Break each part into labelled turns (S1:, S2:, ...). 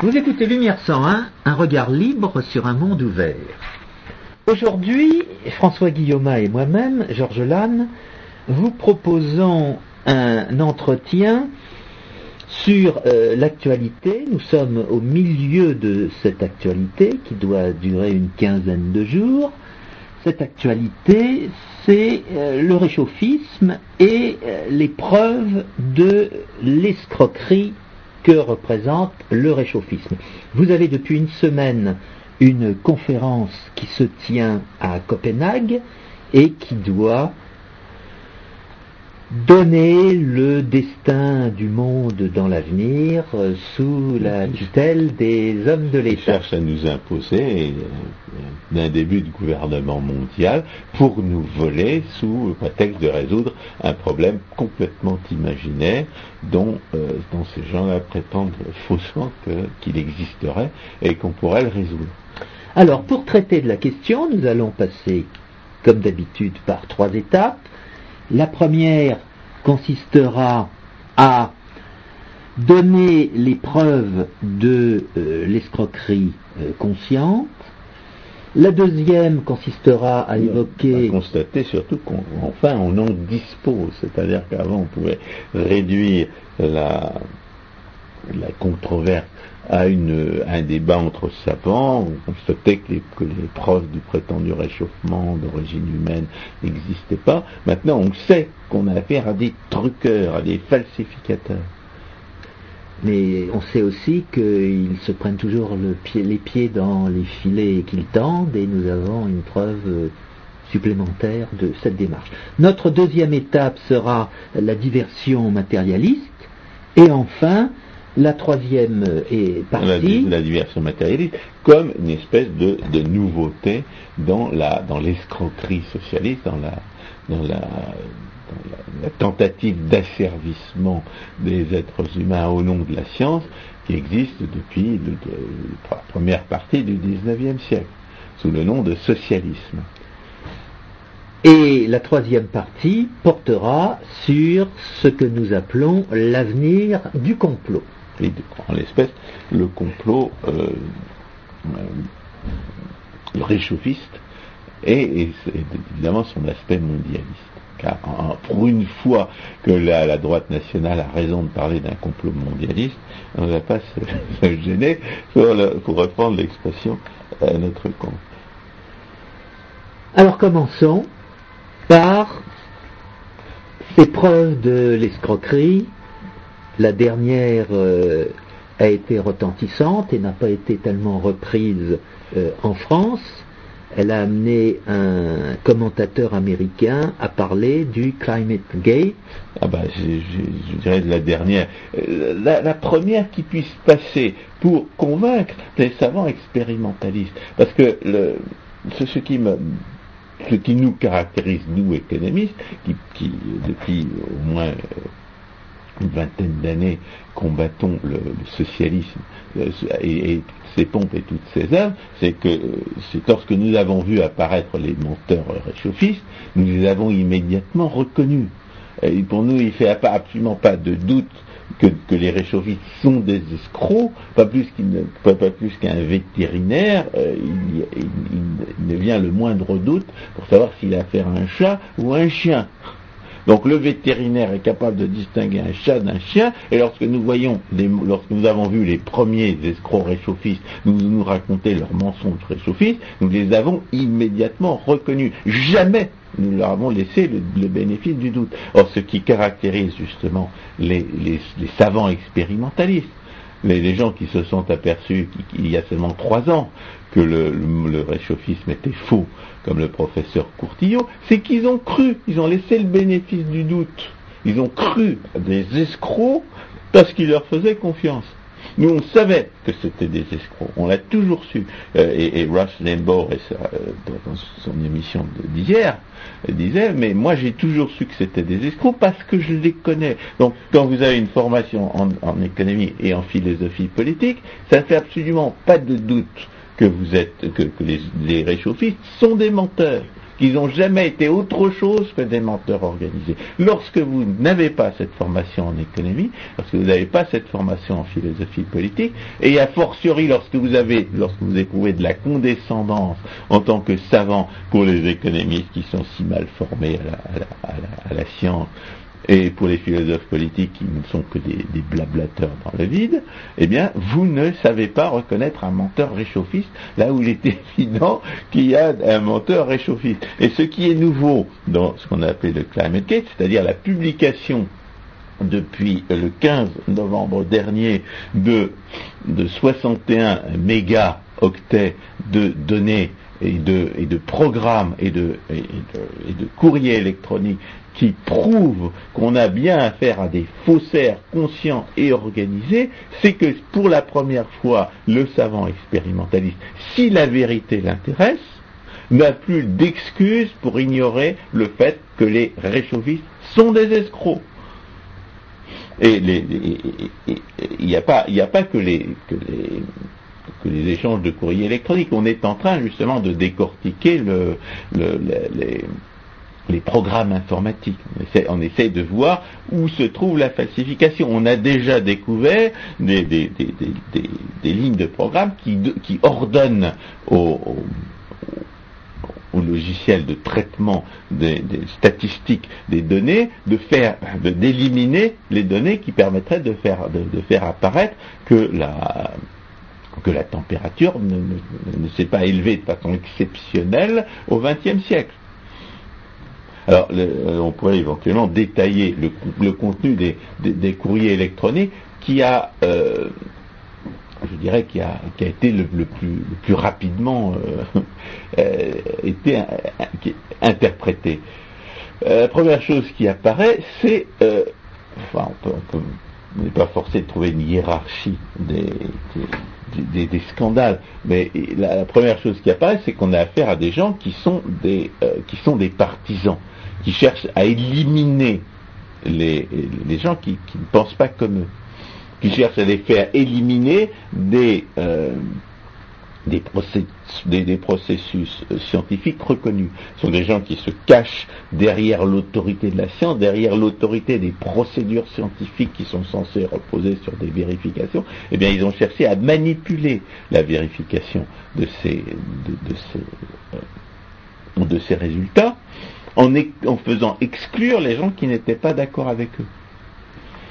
S1: Vous écoutez Lumière 101, un regard libre sur un monde ouvert. Aujourd'hui, François Guillaume et moi-même, Georges Lannes, vous proposons un entretien sur euh, l'actualité. Nous sommes au milieu de cette actualité qui doit durer une quinzaine de jours. Cette actualité, c'est euh, le réchauffisme et euh, les preuves de l'escroquerie que représente le réchauffisme. Vous avez depuis une semaine une conférence qui se tient à Copenhague et qui doit donner le destin du monde dans l'avenir euh, sous la tutelle des hommes de l'État.
S2: cherche à nous imposer euh, un début de gouvernement mondial pour nous voler sous le prétexte de résoudre un problème complètement imaginaire dont, euh, dont ces gens-là prétendent faussement qu'il existerait et qu'on pourrait le résoudre.
S1: Alors, pour traiter de la question, nous allons passer, comme d'habitude, par trois étapes. La première consistera à donner les preuves de euh, l'escroquerie euh, consciente. La deuxième consistera à évoquer...
S2: À constater surtout qu'enfin on, en dispose, c'est-à-dire qu'avant on pouvait réduire la, la controverse à, un débat entre savants, on constatait que les, que les preuves du prétendu réchauffement d'origine humaine n'existaient pas. Maintenant, on sait qu'on a affaire à des truqueurs, à des falsificateurs.
S1: Mais on sait aussi qu'ils se prennent toujours les pieds dans les filets qu'ils tendent et nous avons une preuve supplémentaire de cette démarche. Notre deuxième étape sera la diversion matérialiste et enfin la troisième est partie.
S2: La, diversion matérialiste comme une espèce de, nouveauté dans la dans l'escroquerie socialiste, dans la dans la, tentative d'asservissement des êtres humains au nom de la science qui existe depuis la première partie du XIXe siècle, sous le nom de socialisme.
S1: Et la troisième partie portera sur ce que nous appelons l'avenir du complot
S2: en l'espèce, le complot euh, euh, réchauffiste et, évidemment son aspect mondialiste. Car pour une fois que la, droite nationale a raison de parler d'un complot mondialiste, on ne va pas se, gêner pour, reprendre l'expression à notre compte.
S1: Alors commençons par ces preuves de l'escroquerie la dernière euh, a été retentissante et n'a pas été tellement reprise euh, en France. Elle a amené un commentateur américain à parler du Climate Gate.
S2: Ah bah, je, dirais la dernière. Euh, la, première qui puisse passer pour convaincre les savants expérimentalistes. Parce que ce, qui nous caractérise, nous économistes, qui depuis au moins une vingtaine d'années combattons le, socialisme euh, et, ses pompes et toutes ses œuvres, c'est que c'est lorsque nous avons vu apparaître les menteurs réchauffistes, nous les avons immédiatement reconnus. Pour nous, il ne fait absolument pas de doute que, les réchauffistes sont des escrocs, pas plus qu'un vétérinaire, euh, il, il, ne vient le moindre doute pour savoir s'il a affaire à un chat ou à un chien. Donc le vétérinaire est capable de distinguer un chat d'un chien, et lorsque nous avons vu les premiers escrocs réchauffistes nous, nous raconter leurs mensonges réchauffistes, nous les avons immédiatement reconnus. Jamais nous leur avons laissé le, bénéfice du doute. Or, ce qui caractérise justement les, savants expérimentalistes, les, gens qui se sont aperçus qu'il y a seulement trois ans que le réchauffisme était faux, comme le professeur Courtillot, c'est qu'ils ont cru, ils ont laissé le bénéfice du doute. Ils ont cru à des escrocs parce qu'ils leur faisaient confiance. Nous, on savait que c'était des escrocs, on l'a toujours su. Euh, et, Rush Limbaugh, euh, dans son émission d'hier, disait, mais moi j'ai toujours su que c'était des escrocs parce que je les connais. Donc, quand vous avez une formation en, économie et en philosophie politique, ça ne fait absolument pas de doute que vous êtes, que, les, réchauffistes sont des menteurs. Qu'ils n'ont jamais été autre chose que des menteurs organisés. Lorsque vous n'avez pas cette formation en économie, lorsque vous n'avez pas cette formation en philosophie politique, et a fortiori lorsque vous avez, lorsque vous éprouvez de la condescendance en tant que savant pour les économistes qui sont si mal formés à la science, et pour les philosophes politiques qui ne sont que des, blablateurs dans le vide, eh bien, vous ne savez pas reconnaître un menteur réchauffiste là où il est évident qu'il y a un menteur réchauffiste. Et ce qui est nouveau dans ce qu'on a appelé le climate gate, c'est-à-dire la publication depuis le 15 novembre dernier de, de 61 mégaoctets de données et de, programmes et de courriers électroniques qui prouve qu'on a bien affaire à des faussaires conscients et organisés, c'est que pour la première fois, le savant expérimentaliste, si la vérité l'intéresse, n'a plus d'excuses pour ignorer le fait que les réchauffistes sont des escrocs. Et il n'y a, pas, que les, que les échanges de courrier électronique. On est en train justement de décortiquer le, le, les, les programmes informatiques. On essaie, de voir où se trouve la falsification. On a déjà découvert des, lignes de programme qui, ordonnent au, logiciel de traitement des, statistiques des données de faire, d'éliminer les données qui permettraient de faire, apparaître que la que la température ne, ne s'est pas élevée de façon exceptionnelle au XXe siècle. Alors, euh, on pourrait éventuellement détailler le, contenu des, courriers électroniques qui a, euh, je dirais, qui a, été le, plus, rapidement euh, été interprété. la première chose qui apparaît, c'est, enfin, on n'est pas forcé de trouver une hiérarchie des, scandales, mais la, première chose qui apparaît, c'est qu'on a affaire à des gens qui sont des, qui sont des partisans qui cherchent à éliminer les, gens qui, ne pensent pas comme eux, qui cherchent à les faire éliminer des, euh, des, processus, scientifiques reconnus. Ce sont des gens qui se cachent derrière l'autorité de la science, derrière l'autorité des procédures scientifiques qui sont censées reposer sur des vérifications. Eh bien, ils ont cherché à manipuler la vérification de ces, de, ces, euh, de ces résultats en, faisant exclure les gens qui n'étaient pas d'accord avec eux.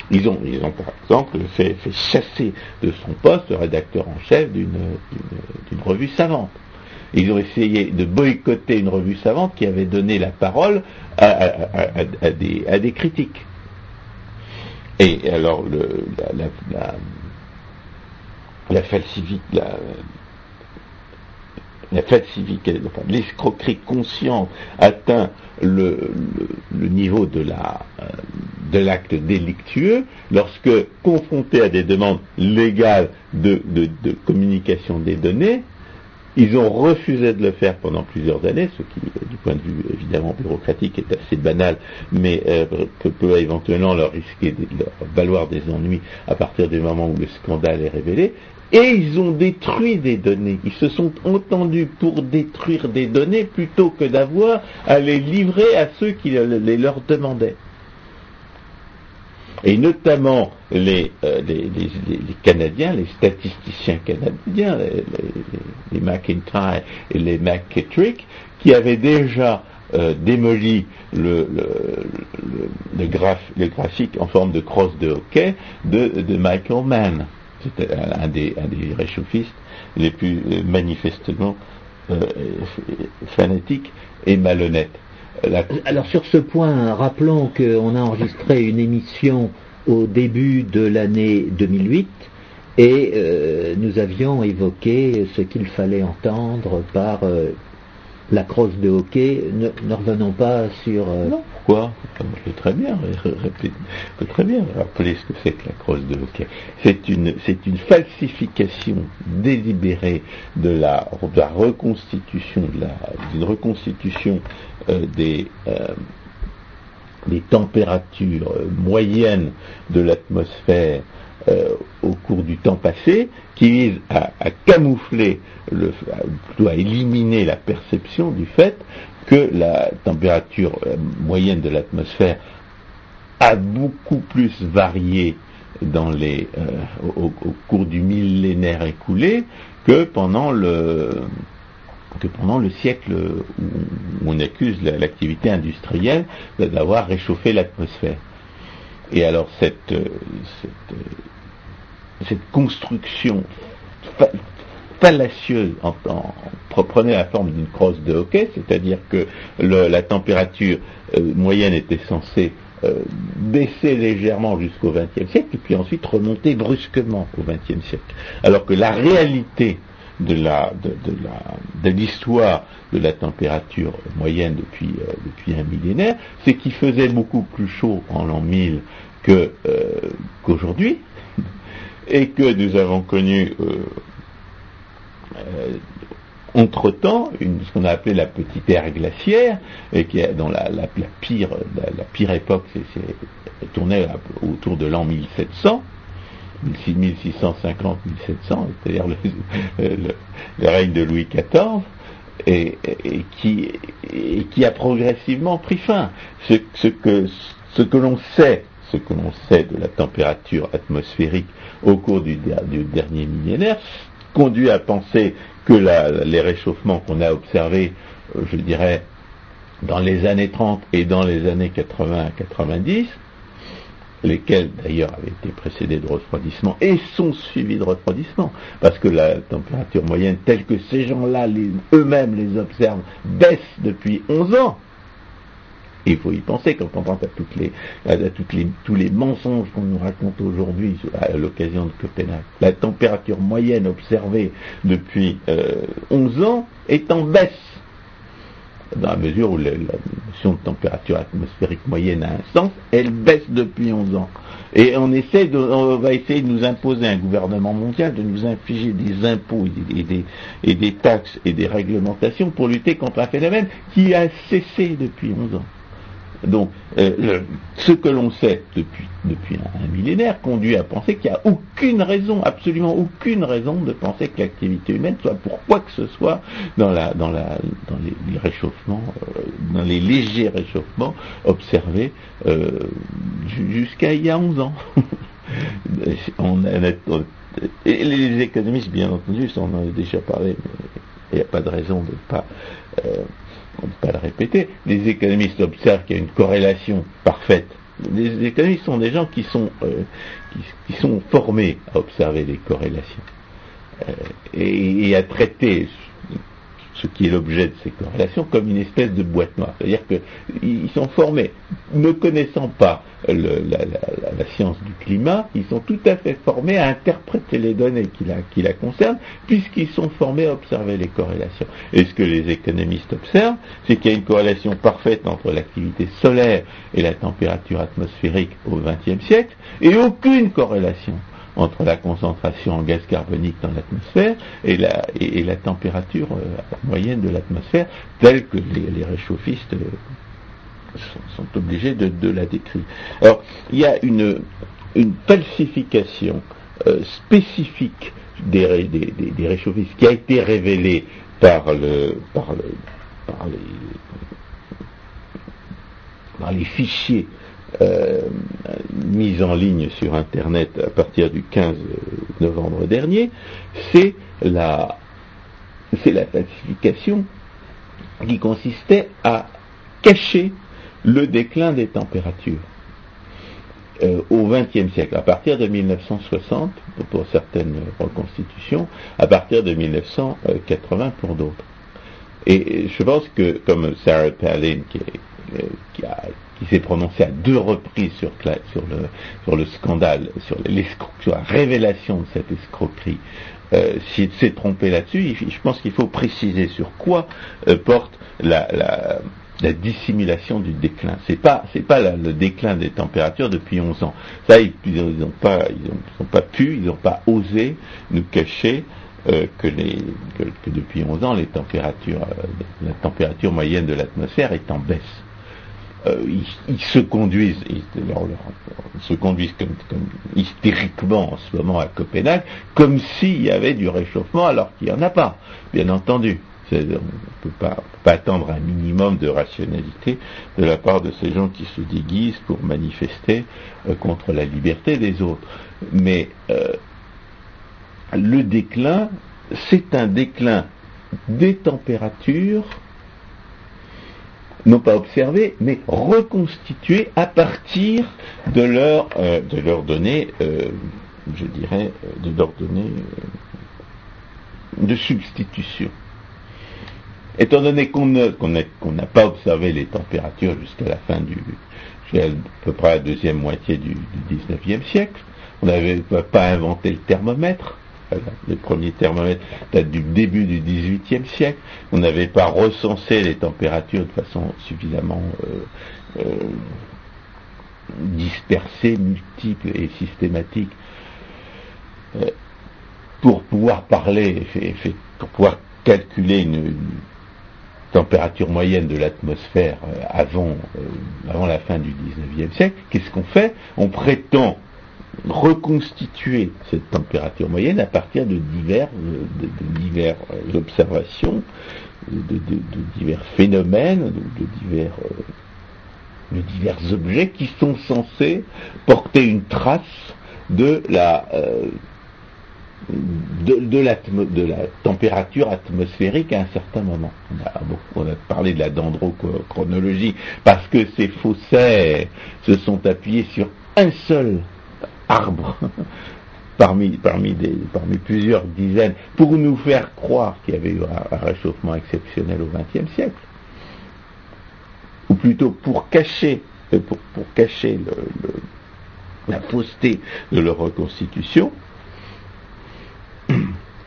S2: Ils ont, ils ont par exemple fait, chasser de son poste le rédacteur en chef d'une revue savante. Ils ont essayé de boycotter une revue savante qui avait donné la parole à, des, critiques. Et alors le, la, la, la, la civique, l'escroquerie consciente atteint le, niveau euh, de l'acte délictueux lorsque confrontés à des demandes légales de, communication des données, ils ont refusé de le faire pendant plusieurs années, ce qui, euh, du point de vue évidemment bureaucratique, est assez banal, mais euh, peut éventuellement leur risquer de leur valoir des ennuis à partir du moment où le scandale est révélé et ils ont détruit des données. Ils se sont entendus pour détruire des données plutôt que d'avoir à les livrer à ceux qui les leur demandaient. Et notamment les, euh, Canadiens, les statisticiens canadiens, les, McIntyre et les McKittrick, qui avaient déjà euh, démoli le, graphique en forme de crosse de hockey de Michael Mann c'était un des, réchauffistes les plus euh, manifestement euh, fanatiques et malhonnêtes.
S1: Alors sur ce point, rappelons qu'on a enregistré une émission au début de l'année 2008 et euh, nous avions évoqué ce qu'il fallait entendre par la crosse de hockey. Ne, revenons pas sur.
S2: Non, pourquoi? Je très bien, très bien rappeler ce que c'est que la crosse de hockey. C'est une, c'est une falsification délibérée de la, reconstitution, d'une reconstitution euh, des, euh, les températures moyennes de l'atmosphère au cours du temps passé, qui vise à, camoufler, le, plutôt à éliminer la perception du fait que la température moyenne de l'atmosphère a beaucoup plus varié dans les, au, cours du millénaire écoulé que pendant le, que pendant le siècle où on accuse l'activité industrielle d'avoir réchauffé l'atmosphère. Et alors cette, cette, construction fallacieuse en, prenait la forme d'une crosse de hockey, c'est-à-dire que la température euh, moyenne était censée euh, baisser légèrement jusqu'au XXe siècle puis ensuite remonter brusquement au XXe siècle. Alors que la réalité de la de, l'histoire de la température moyenne depuis euh, un millénaire, c'est qu'il faisait beaucoup plus chaud en l'an 1000 que euh, qu'aujourd'hui et que nous avons connu euh, entre-temps, ce qu'on a appelé la petite ère glaciaire, et qui est dans la, pire, la, pire époque, c'est tournait autour de l'an 1700, 1650-1700, c'est-à-dire le, règne de Louis XIV, et, qui, a progressivement pris fin. Ce, que, l'on sait, ce que l'on sait de la température atmosphérique au cours du, dernier millénaire conduit à penser que les réchauffements qu'on a observés, je dirais, dans les années 30 et dans les années 80-90, lesquels d'ailleurs avaient été précédés de refroidissement et sont suivis de refroidissement, parce que la température moyenne telle que ces gens-là eux-mêmes les observent baisse depuis 11 ans. il faut y penser quand on pense à, toutes les, tous les mensonges qu'on nous raconte aujourd'hui à l'occasion de Copenhague. La température moyenne observée depuis 11 euh, ans est en baisse dans la mesure où la, notion de température atmosphérique moyenne a un sens, elle baisse depuis 11 ans. Et on, essaie on va essayer de nous imposer un gouvernement mondial, de nous infliger des impôts et des, et des taxes et des réglementations pour lutter contre un phénomène qui a cessé depuis 11 ans. Donc, euh, ce que l'on sait depuis, depuis un, millénaire conduit à penser qu'il n'y a aucune raison, absolument aucune raison de penser que l'activité humaine soit pour quoi que ce soit dans, la, dans, la, dans les, réchauffements, euh, dans les légers réchauffements observés euh, jusqu'à il y a 11 ans. les économistes, bien entendu, on en a déjà parlé, mais il n'y a pas de raison de ne pas on ne peut pas le répéter, les économistes observent qu'il y a une corrélation parfaite. Les économistes sont des gens qui sont, euh, qui, sont formés à observer les corrélations euh, et, à traiter ce qui est l'objet de ces corrélations comme une espèce de boîte noire. C'est-à-dire qu'ils sont formés, ne connaissant pas la, science du climat, ils sont tout à fait formés à interpréter les données qui la, qui la concernent, puisqu'ils sont formés à observer les corrélations. Et ce que les économistes observent, c'est qu'il y a une corrélation parfaite entre l'activité solaire et la température atmosphérique au XXe siècle, et aucune corrélation entre la concentration en gaz carbonique dans l'atmosphère et la, et, la température euh, moyenne de l'atmosphère, telle que les, réchauffistes euh, sont, obligés de, la décrire. Alors, il y a une, une falsification euh, spécifique des, des, réchauffistes qui a été révélée par, le, par, le, par, les, par les fichiers mise en ligne sur Internet à partir du 15 novembre dernier, c'est la, c'est la qui consistait à cacher le déclin des températures. Euh, au XXe siècle, à partir de 1960 pour certaines reconstitutions, à partir de 1980 pour d'autres. Et je pense que, comme Sarah Palin, qui, qui a qui s'est prononcé à deux reprises sur, le, scandale, sur, sur, la révélation de cette escroquerie, euh, s'est trompé là-dessus, je pense qu'il faut préciser sur quoi euh, porte la, la, la, dissimulation du déclin. C'est pas c'est pas le déclin des températures depuis 11 ans. Ça, ils n'ont pas ils ont, pas pu, ils n'ont pas osé nous cacher euh, que, que, depuis 11 ans, les températures, la température moyenne de l'atmosphère est en baisse. Euh, ils, se conduisent, ils, se conduisent comme, hystériquement en ce moment à Copenhague, comme s'il y avait du réchauffement alors qu'il n'y en a pas, bien entendu. On ne peut pas, attendre un minimum de rationalité de la part de ces gens qui se déguisent pour manifester euh, contre la liberté des autres. Mais euh, le déclin, c'est un déclin des températures non pas observées, mais reconstituées à partir de, leur, euh, de leurs données, euh, je dirais, de leurs données euh, de substitution. Étant donné qu'on n'a pas observé les températures jusqu'à la fin du, à peu près la deuxième moitié du, du 19e siècle, on n'avait pas inventé le thermomètre, les premiers thermomètres datent du début du XVIIIe siècle. On n'avait pas recensé les températures de façon suffisamment euh, euh, dispersée, multiple et systématique euh, pour pouvoir parler, pour pouvoir calculer une, température moyenne de l'atmosphère avant, avant la fin du XIXe siècle. Qu'est-ce qu'on fait? On prétend reconstituer cette température moyenne à partir de divers, de, diverses observations, de, divers phénomènes, de, divers, de divers objets qui sont censés porter une trace de la, euh, température atmosphérique à un certain moment. On a, on a parlé de la dendrochronologie parce que ces faussaires se sont appuyés sur un seul arbre parmi, plusieurs dizaines pour nous faire croire qu'il y avait eu un, réchauffement exceptionnel au XXe siècle. Ou plutôt pour cacher, euh, la fausseté de leur reconstitution.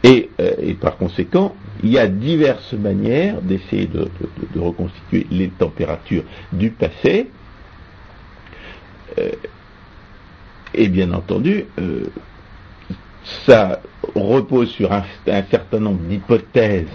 S2: Et, euh, et, par conséquent, il y a diverses manières d'essayer de, de, reconstituer les températures du passé. Euh, et bien entendu, euh, ça repose sur un, certain nombre d'hypothèses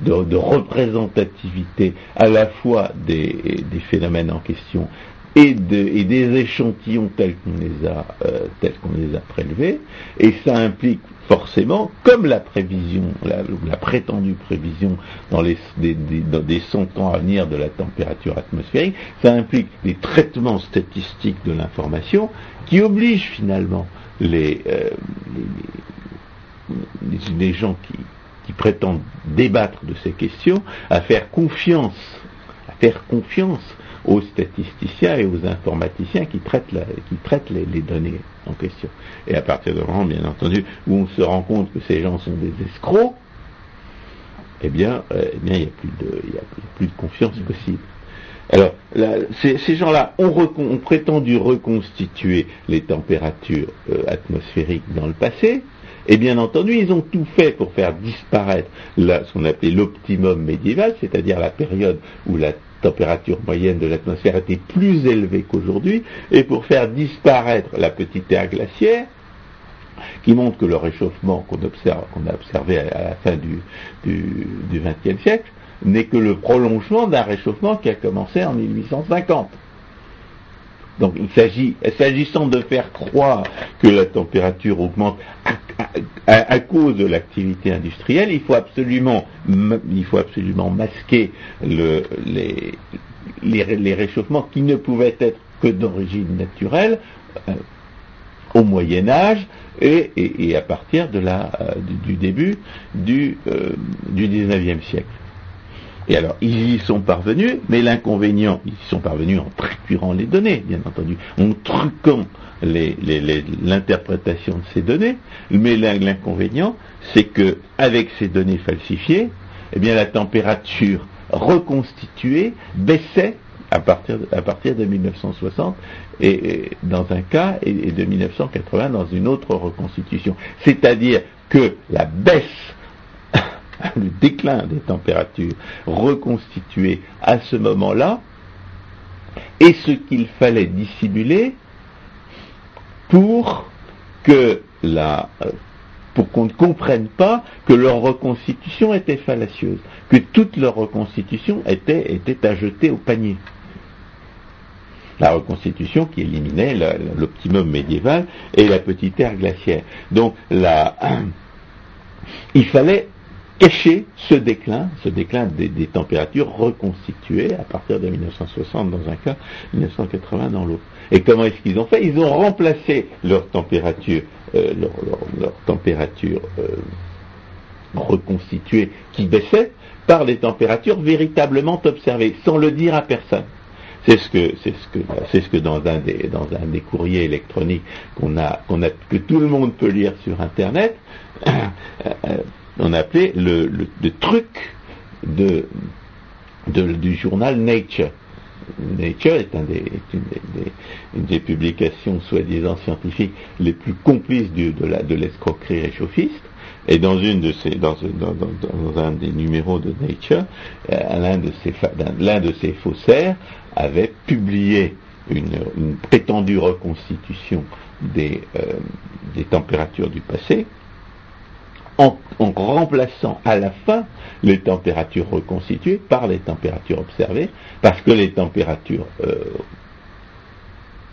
S2: de, représentativité à la fois des, phénomènes en question et, des échantillons tels qu'on les a euh, tels qu'on les a prélevés. Et ça implique forcément comme la prévision la, prétendue prévision dans les des, dans des 100 ans à venir de la température atmosphérique ça implique des traitements statistiques de l'information qui oblige finalement les, euh, les, gens qui, qui, prétendent débattre de ces questions à faire confiance, à faire confiance aux statisticiens et aux informaticiens qui traitent, la, qui traitent les, données en question. Et à partir de moment, bien entendu, où on se rend compte que ces gens sont des escrocs, eh bien, euh, eh il n'y a, a plus de confiance possible. Alors, ces, gens-là ont, prétendu reconstituer les températures euh, atmosphériques dans le passé, et bien entendu, ils ont tout fait pour faire disparaître ce qu'on appelait l'optimum médiéval, c'est-à-dire la période où la température moyenne de l'atmosphère était plus élevée qu'aujourd'hui, et pour faire disparaître la petite ère glaciaire, qui montre que le réchauffement qu'on qu'on a observé à, la fin du XXe siècle, n'est que le prolongement d'un réchauffement qui a commencé en 1850. Donc il s'agit, s'agissant de faire croire que la température augmente à, cause de l'activité industrielle, il faut absolument, il faut absolument masquer le, les, réchauffements qui ne pouvaient être que d'origine naturelle euh, au Moyen Âge et, à partir euh, du, début du, euh, du 19e siècle. Et alors, ils y sont parvenus, mais l'inconvénient, ils y sont parvenus en triturant les données, bien entendu, en truquant l'interprétation de ces données, mais l'inconvénient, c'est que avec ces données falsifiées, eh bien la température reconstituée baissait à partir de, à partir de 1960 et, dans un cas et, et de 1980 dans une autre reconstitution. C'est-à-dire que la baisse le déclin des températures reconstituées à ce moment-là, et ce qu'il fallait dissimuler pour que la, pour qu'on ne comprenne pas que leur reconstitution était fallacieuse, que toute leur reconstitution était, était à jeter au panier. la reconstitution qui éliminait l'optimum médiéval et la petite ère glaciaire. Donc là, il fallait cacher ce déclin, ce déclin des, températures reconstituées à partir de 1960 dans un cas, 1980 dans l'autre. Et comment est-ce qu'ils ont fait? Ils ont remplacé euh, leur, température euh, reconstituée qui baissait par les températures véritablement observées, sans le dire à personne. C'est ce que c'est ce que c'est ce que dans un des dans un des courriers électroniques qu'on a qu'on a que tout le monde peut lire sur internet, euh, on appelait le, le, truc du journal Nature. Nature est, un des, une, des, publications soi-disant scientifiques les plus complices de, l'escroquerie réchauffiste. Et dans une de dans, un des numéros de Nature, euh, l'un de ces faussaires avait publié une, prétendue reconstitution euh, des températures du passé, en, remplaçant à la fin les températures reconstituées par les températures observées, parce que les températures euh,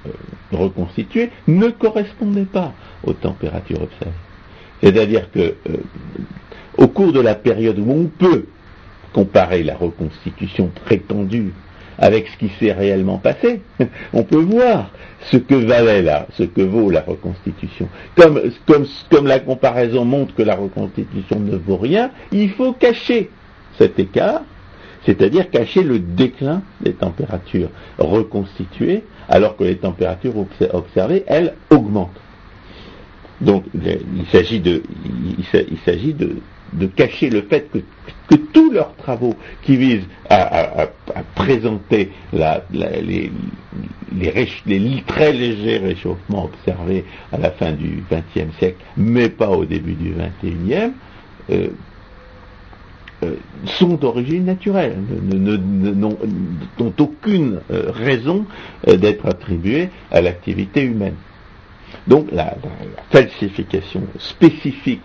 S2: euh, reconstituées ne correspondaient pas aux températures observées. C'est-à-dire que euh, au cours de la période où on peut comparer la reconstitution prétendue avec ce qui s'est réellement passé, on peut voir ce que valait là, ce que vaut la reconstitution. Comme, la comparaison montre que la reconstitution ne vaut rien, il faut cacher cet écart, c'est-à-dire cacher le déclin des températures reconstituées, alors que les températures observées, elles, augmentent. Donc il s'agit de, cacher le fait que tous leurs travaux qui visent à, présenter les, très légers réchauffements observés à la fin du XXe siècle, mais pas au début du XXIe, euh, euh, sont d'origine naturelle, n'ont aucune euh, raison d'être attribués à l'activité humaine. Donc la, falsification spécifique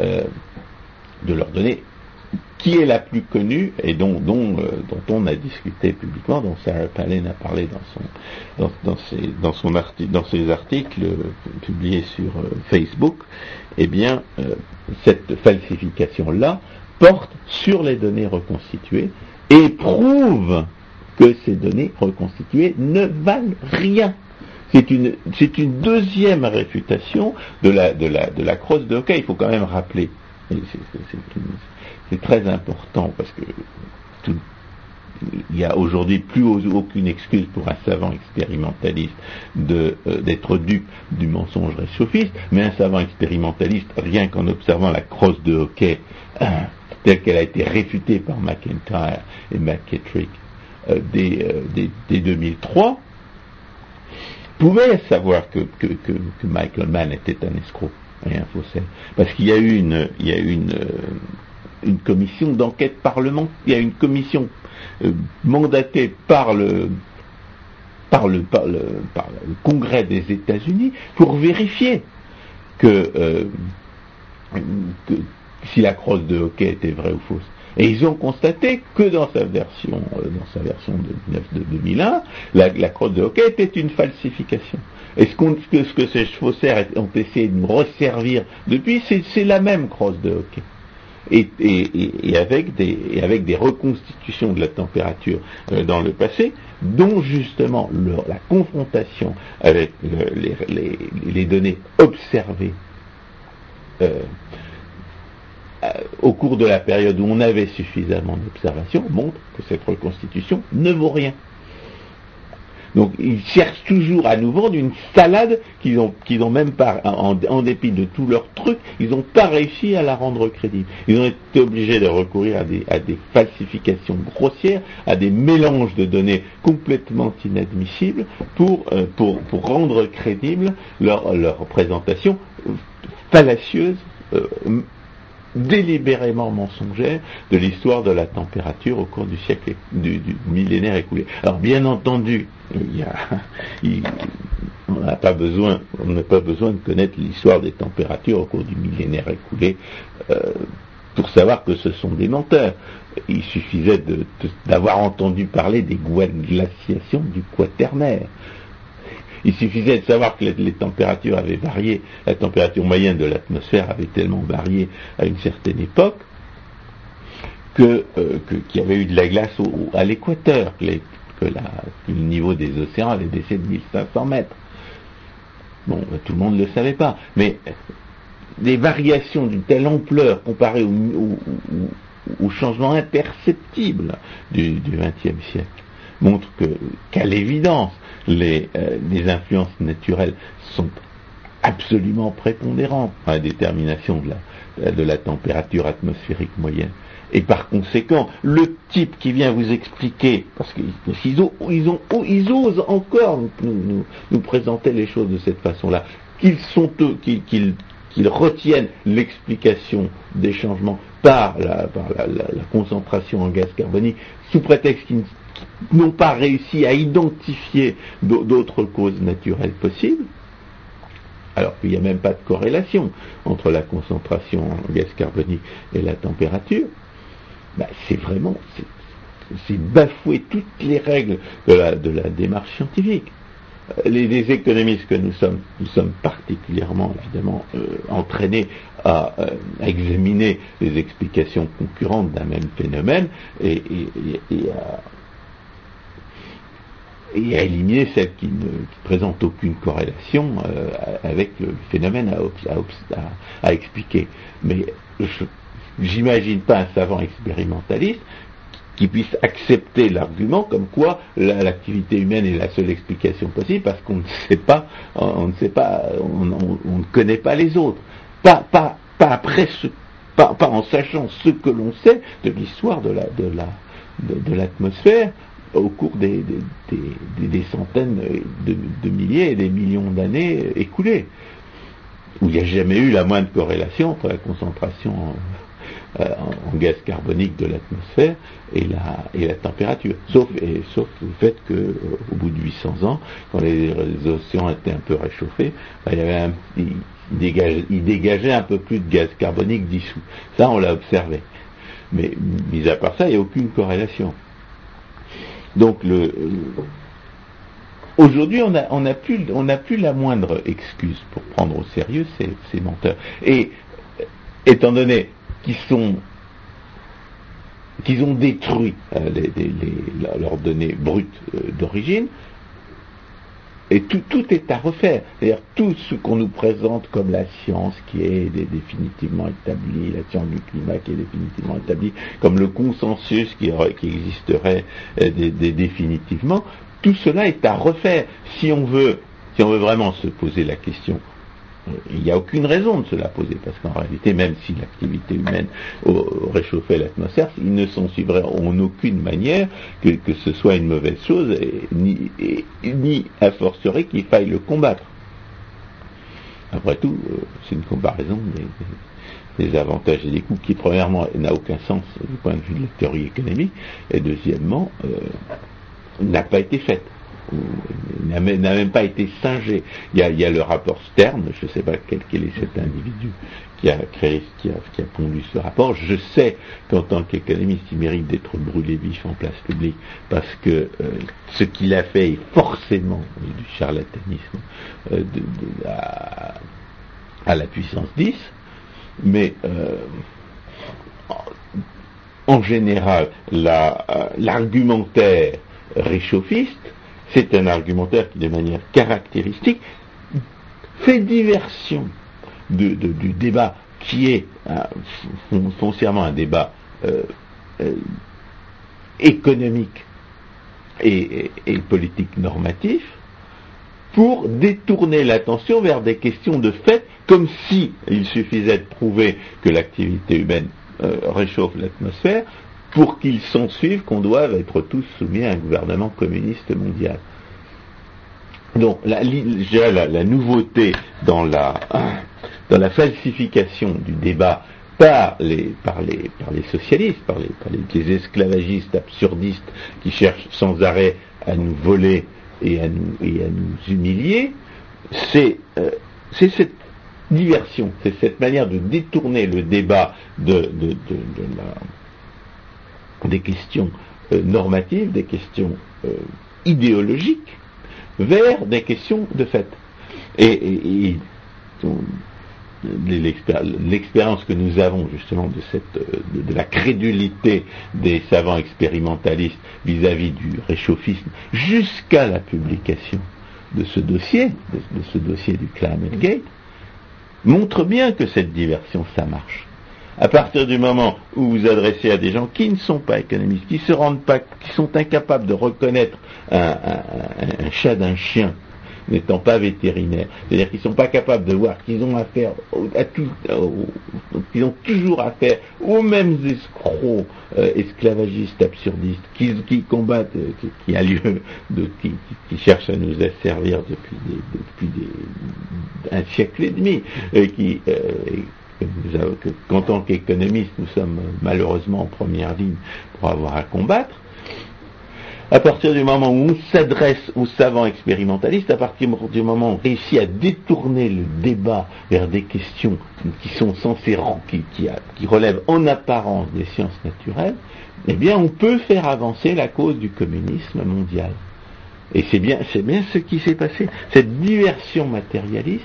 S2: de leurs données, qui est la plus connue et dont, dont, euh, dont on a discuté publiquement, dont Sarah Palin a parlé dans, son, dans, ses, dans, son dans ses articles euh, publiés sur euh, Facebook, eh bien, cette falsification-là porte sur les données reconstituées et prouve que ces données reconstituées ne valent rien. C'est une, c'est une deuxième réfutation de la, de la, de la crosse de hockey. Il faut quand même rappeler très important parce que il n'y a aujourd'hui plus aucune excuse pour un savant expérimentaliste euh, d'être dupe du mensonge réchauffiste, mais un savant expérimentaliste, rien qu'en observant la crosse de hockey telle qu'elle a été réfutée par McIntyre et McKittrick euh, dès, 2003, euh, pouvait savoir que Michael Mann était un escroc rien faussaire. Parce qu'il y a eu une, il y a une, euh, une commission d'enquête parlementaire, il y a une commission euh, mandatée par le, Congrès des États-Unis pour vérifier que, euh, que, si la crosse de hockey était vraie ou fausse. Et ils ont constaté que dans sa version, dans sa version de, de 2001, la, la crosse de hockey était une falsification. Et ce, que, ce que ces faussaires ont essayé de nous resservir depuis, c'est la même crosse de hockey. Et, avec des, reconstitutions de la température euh, dans le passé, dont justement la confrontation avec les, données observées euh, euh, au cours de la période où on avait suffisamment d'observations montre que cette reconstitution ne vaut rien. Donc ils cherchent toujours à nous vendre une salade qu'ils ont, qu'ils ont même pas, en, dépit de tous leurs trucs, ils n'ont pas réussi à la rendre crédible. Ils ont été obligés de recourir à des, à des falsifications grossières, à des mélanges de données complètement inadmissibles pour, euh, pour, pour rendre crédible leur, leur présentation fallacieuse, euh, délibérément mensongère de l'histoire de la température au cours du siècle du, millénaire écoulé. Alors bien entendu, on n'a pas besoin, de connaître l'histoire des températures au cours du millénaire écoulé. Euh, pour savoir que ce sont des menteurs. Il suffisait d'avoir entendu parler des glaciations du quaternaire. Il suffisait de savoir que les, températures avaient varié, la température moyenne de l'atmosphère avait tellement varié à une certaine époque que euh, qu'il y avait eu de la glace à l'équateur, le niveau des océans avait baissé de 1500 mètres. Bon, ben, tout le monde ne le savait pas, mais des variations d'une telle ampleur comparées au, changement imperceptible du XXe siècle montrent qu'à l'évidence, les, euh, les, influences naturelles sont absolument prépondérantes à la détermination de la température atmosphérique moyenne. Et par conséquent, le type qui vient vous expliquer, parce qu'ils osent encore nous, présenter les choses de cette façon-là, qu'ils sont eux, qu'ils retiennent l'explication des changements par la, concentration en gaz carbonique, sous prétexte qu'ils n'ont pas réussi à identifier d'autres causes naturelles possibles, alors qu'il n'y a même pas de corrélation entre la concentration en gaz carbonique et la température, bah, c'est vraiment, c'est bafouer toutes les règles de la, démarche scientifique. Euh, les, économistes que nous sommes, nous sommes particulièrement évidemment euh, entraînés euh, à, examiner les explications concurrentes d'un même phénomène et, à, éliminer celles qui ne présentent aucune corrélation avec le phénomène à, à expliquer. Mais je, j'imagine pas un savant expérimentaliste qui puisse accepter l'argument comme quoi l'activité humaine est la seule explication possible parce qu'on ne sait pas, on ne sait pas, on, ne connaît pas les autres. Pas, pas, pas après ce, pas, en sachant ce que l'on sait de l'histoire de la, de la, de, l'atmosphère au cours des, des, centaines de, de, milliers et des millions d'années écoulées, où il n'y a jamais eu la moindre corrélation entre la concentration euh, en, gaz carbonique de l'atmosphère et la, et la température. Sauf, et, sauf le fait qu'au euh, bout de 800 ans, quand les, océans étaient un peu réchauffés, bah, il, y avait un, il, dégageait, un peu plus de gaz carbonique dissous. Ça, on l'a observé. Mais mis à part ça, il n'y a aucune corrélation. Donc le, Aujourd'hui, on n'a on plus, plus la moindre excuse pour prendre au sérieux ces, ces menteurs. Et étant donné qui sont qu'ils ont détruit euh, leurs données brutes euh, d'origine, et tout, est à refaire. C'est-à-dire tout ce qu'on nous présente comme la science qui est définitivement établie, la science du climat qui est définitivement établie, comme le consensus qui, existerait euh, définitivement, tout cela est à refaire. Si on veut, si on veut vraiment se poser la question il n'y a aucune raison de se la poser, parce qu'en réalité, même si l'activité humaine réchauffait l'atmosphère, il ne s'en suivrait en aucune manière que, ce soit une mauvaise chose, et, ni, ni a fortiori qu'il faille le combattre. Après tout, euh, c'est une comparaison des, avantages et des coûts qui, premièrement, n'a aucun sens du point de vue de la théorie économique, et deuxièmement, euh, n'a pas été faite n'a même pas été singé. Il y a, le rapport Stern, je ne sais pas quel, est cet individu qui a créé, qui a, pondu ce rapport. Je sais qu'en tant qu'économiste, il mérite d'être brûlé vif en place publique parce que euh, ce qu'il a fait est forcément du charlatanisme euh, à, la puissance 10, mais euh, en général, l'argumentaire réchauffiste c'est un argumentaire qui, de manière caractéristique, fait diversion du débat qui est euh, foncièrement un débat euh, euh, économique et, politique normatif pour détourner l'attention vers des questions de fait, comme si il suffisait de prouver que l'activité humaine réchauffe l'atmosphère pour qu'il s'ensuive qu'on doive être tous soumis à un gouvernement communiste mondial. Donc la, la, nouveauté dans la, la falsification du débat par les, socialistes, par les, par esclavagistes absurdistes qui cherchent sans arrêt à nous voler et à nous, humilier, c'est euh, cette diversion, c'est cette manière de détourner le débat de, des questions euh, normatives, des questions euh, idéologiques, vers des questions de fait. Et, l'expérience que nous avons justement de, cette, de, la crédulité des savants expérimentalistes vis-à-vis du réchauffisme jusqu'à la publication de ce dossier, de, ce dossier du Climate Gate, montre bien que cette diversion, ça marche. À partir du moment où vous adressez à des gens qui ne sont pas économistes, qui se rendent pas, qui sont incapables de reconnaître un chat d'un chien, n'étant pas vétérinaires. C'est-à-dire qu'ils ne sont pas capables de voir qu'ils ont affaire à tout, qu'ils ont toujours affaire aux mêmes escrocs euh, esclavagistes, absurdistes, qui, combattent, euh, qui, a lieu, qui, cherchent à nous asservir depuis, depuis un siècle et demi, et qui, euh, qu'en tant qu'économistes, nous sommes malheureusement en première ligne pour avoir à combattre, à partir du moment où on s'adresse aux savants expérimentalistes, à partir du moment où on réussit à détourner le débat vers des questions qui sont censées, qui, qui, relèvent en apparence des sciences naturelles, eh bien on peut faire avancer la cause du communisme mondial. Et c'est bien, c'est bien ce qui s'est passé. Cette diversion matérialiste,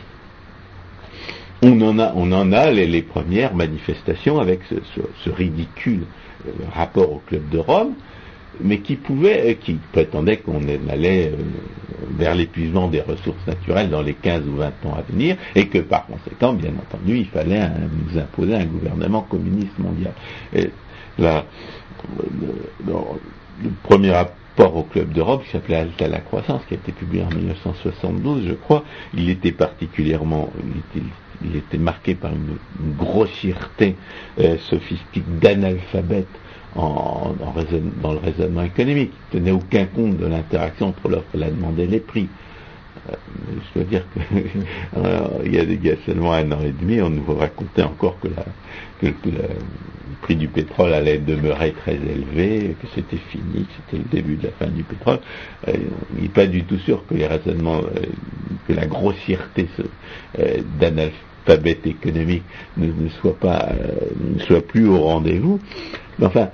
S2: on en a, les, premières manifestations avec ce ridicule euh, rapport au Club de Rome, mais qui euh, prétendait qu'on allait euh, vers l'épuisement des ressources naturelles dans les 15 ou 20 ans à venir, et que par conséquent, bien entendu, il fallait nous imposer un gouvernement communiste mondial. Le, premier rapport au Club d'Europe, qui s'appelait Halte à la croissance, qui a été publié en 1972, je crois, il était particulièrement, il était, marqué par une, grossièreté euh, sophistique d'analphabète dans le raisonnement économique. Il tenait aucun compte de l'interaction entre l'offre et la demande et les prix. Euh, je dois dire qu'il y, a, seulement un an et demi, on nous racontait encore que, le prix du pétrole allait demeurer très élevé, que c'était fini, que c'était le début de la fin du pétrole. Euh, il n'est pas du tout sûr que les raisonnements, euh, que la grossièreté d'analphabète économique ne, soit pas, ne soit plus au rendez-vous. Enfin,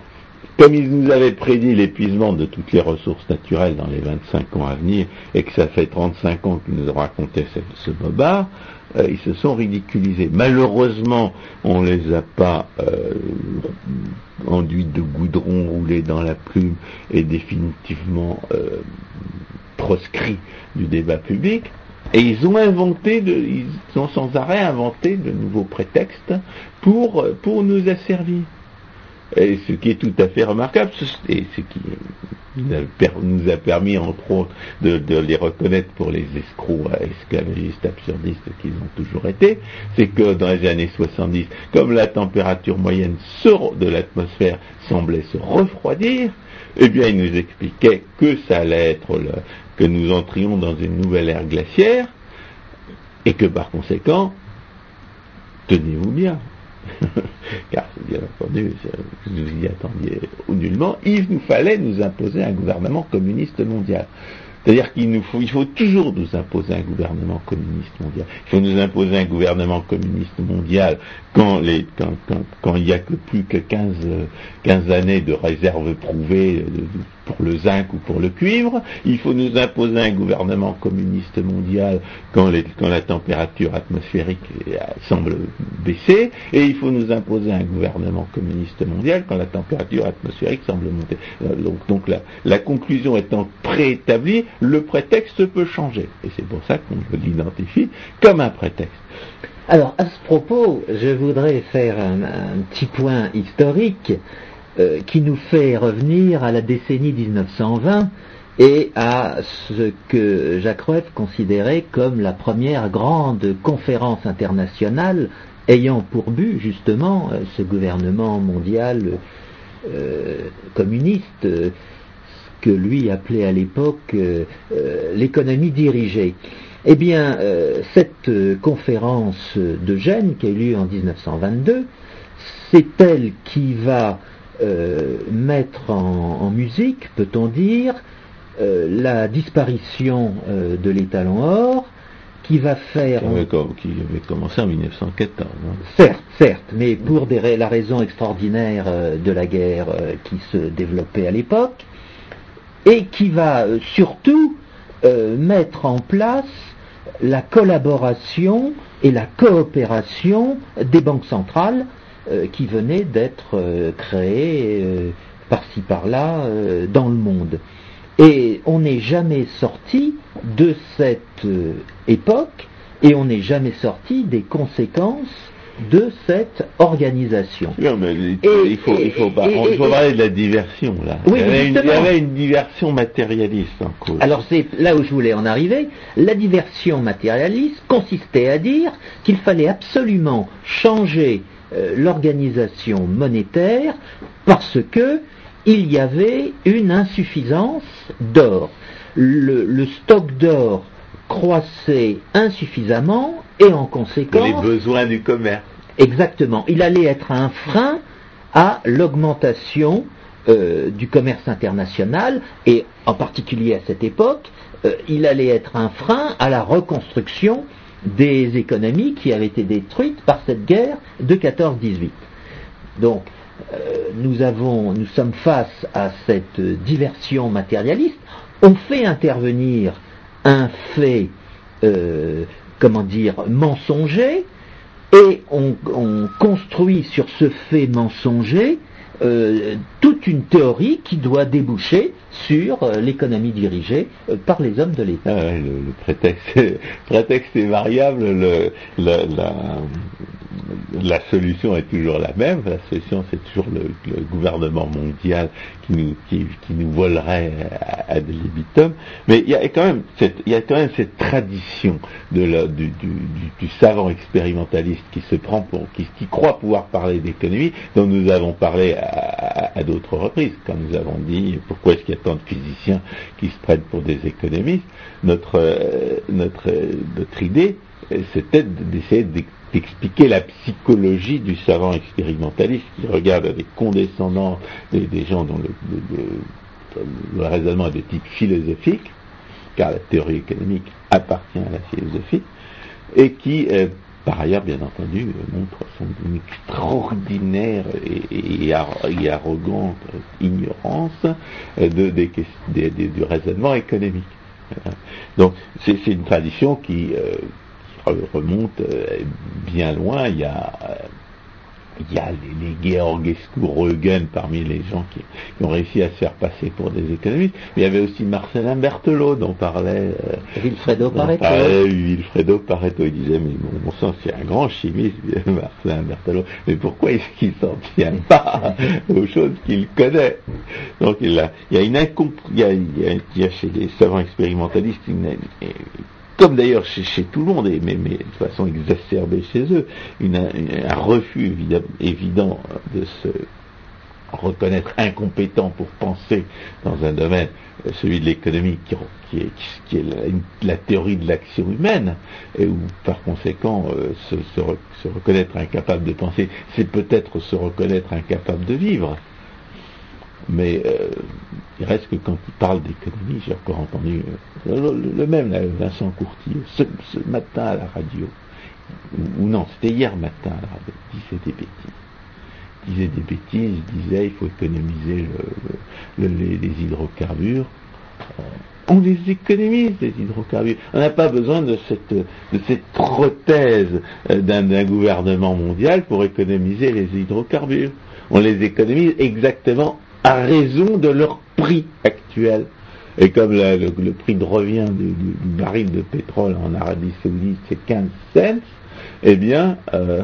S2: comme ils nous avaient prédit l'épuisement de toutes les ressources naturelles dans les 25 ans à venir, et que ça fait 35 ans qu'ils nous ont raconté ce, ce bobard, euh, ils se sont ridiculisés. Malheureusement, on ne les a pas euh, enduits de goudron roulé dans la plume et définitivement euh, proscrits du débat public. Et ils ont inventé, de, ils ont sans arrêt inventé de nouveaux prétextes pour, pour nous asservir. Et ce qui est tout à fait remarquable, et ce qui nous a permis, entre autres, de, les reconnaître pour les escrocs esclavagistes absurdistes qu'ils ont toujours été, c'est que dans les années 70, comme la température moyenne de l'atmosphère semblait se refroidir, eh bien, ils nous expliquaient que ça allait être que nous entrions dans une nouvelle ère glaciaire, et que par conséquent, tenez-vous bien, car bien entendu, vous y attendiez nullement, il nous fallait nous imposer un gouvernement communiste mondial. C'est-à-dire qu'il nous faut, il faut toujours nous imposer un gouvernement communiste mondial. Il faut nous imposer un gouvernement communiste mondial quand, quand, il n'y a que plus que 15, 15 années de réserve prouvée pour le zinc ou pour le cuivre. Il faut nous imposer un gouvernement communiste mondial quand, la température atmosphérique semble baisser. Et il faut nous imposer un gouvernement communiste mondial quand la température atmosphérique semble monter. Euh, donc, la conclusion étant préétablie, le prétexte peut changer. Et c'est pour ça qu'on l'identifie comme un prétexte.
S1: Alors, à ce propos, je voudrais faire un, petit point historique euh, qui nous fait revenir à la décennie 1920 et à ce que Jacques Rueff considérait comme la première grande conférence internationale ayant pour but justement euh, ce gouvernement mondial euh, communiste, que lui appelait à l'époque l'économie dirigée. Eh bien, cette conférence de Gênes qui a eu lieu en 1922, c'est elle qui va euh, mettre en, musique, peut-on dire, la disparition de l'étalon or qui va faire...
S2: Qui avait, qui avait commencé en 1914. hein.
S1: Certes, certes, mais pour des la raison extraordinaire euh, de la guerre euh, qui se développait à l'époque, et qui va euh, surtout euh, mettre en place la collaboration et la coopération des banques centrales euh, qui venaient d'être euh, créées euh, par-ci par-là euh, dans le monde. Et on n'est jamais sorti de cette époque et on n'est jamais sorti des conséquences de cette organisation.
S2: Non, mais il,
S1: Et-
S2: il faut, il faut,
S1: et-
S2: pas-
S1: et-
S2: il faut
S1: et-
S2: parler de la diversion là.
S1: Oui,
S2: il, y avait
S1: mais
S2: une, il y
S1: justement.
S2: avait une diversion matérialiste en cause.
S1: Alors c'est là où je voulais en arriver. La diversion matérialiste consistait à dire qu'il fallait absolument changer euh, l'organisation monétaire parce que il y avait une insuffisance d'or. Le, le stock d'or croissait insuffisamment et en
S2: pour les
S1: conséquence
S2: besoins du commerce.
S1: Exactement. Il allait être un frein à l'augmentation euh, du commerce international et en particulier à cette époque, euh, il allait être un frein à la reconstruction des économies qui avaient été détruites par cette guerre de 14-18. Donc, euh, nous sommes face à cette diversion matérialiste. On fait intervenir un fait, euh, comment dire, mensonger, et on construit sur ce fait mensonger euh, toute une théorie qui doit déboucher sur euh, l'économie dirigée euh, par les hommes de l'État.
S2: Ah le, prétexte, est variable, la solution est toujours la même. La solution, c'est toujours le, le gouvernement mondial qui nous, qui, qui nous volerait à, à de libitum. Mais il y a quand même cette, il y a quand même cette tradition de la, du, du, du, du savant expérimentaliste qui se prend pour, qui, qui croit pouvoir parler d'économie, dont nous avons parlé à, à, à d'autres reprises, quand nous avons dit pourquoi est-ce qu'il y a tant de physiciens qui se prennent pour des économistes. Notre, euh, notre, euh, notre idée, euh, c'était d'essayer d'ex- d'expliquer la psychologie du savant expérimentaliste qui regarde avec condescendance des, gens dont le, raisonnement est de type philosophique, car la théorie économique appartient à la philosophie, et qui, euh, par ailleurs, bien entendu, montre son extraordinaire et, et ar- et arrogante ignorance euh, de, du raisonnement économique. Donc, c'est une tradition qui, euh, remonte euh, bien loin. Il y a, euh, il y a les, les Georgescu Reugen parmi les gens qui, qui ont réussi à se faire passer pour des économistes. Mais il y avait aussi Marcelin Berthelot dont parlait euh,
S1: Vilfredo
S2: dont
S1: Pareto.
S2: parlait Vilfredo Pareto. Il disait, mais bon, bon sang, c'est un grand chimiste, Marcelin Berthelot. Mais pourquoi est-ce qu'il s'en tient pas aux choses qu'il connaît? Donc il, a, il y a une il y a, il y a- il y a chez les savants expérimentalistes une, comme d'ailleurs chez, tout le monde, et mais, de façon exacerbée chez eux, un refus évident, de se reconnaître incompétent pour penser dans un domaine, euh, celui de l'économie, qui, est, la, théorie de l'action humaine, et où par conséquent euh, se reconnaître incapable de penser, c'est peut-être se reconnaître incapable de vivre. Mais euh, il reste que quand il parle d'économie, j'ai encore entendu euh, le, même, là, Vincent Courtier, ce, matin à la radio, ou, non, c'était hier matin à la radio, disait des bêtises. Disait des bêtises, disait il faut économiser le- le- le- les, les hydrocarbures. On les économise, les hydrocarbures. On n'a pas besoin de cette, de cette prothèse euh, d'un gouvernement mondial pour économiser les hydrocarbures. On les économise exactement à raison de leur prix actuel. Et comme le, prix de revient du, baril de pétrole en Arabie Saoudite, c'est 15 cents, eh bien, euh,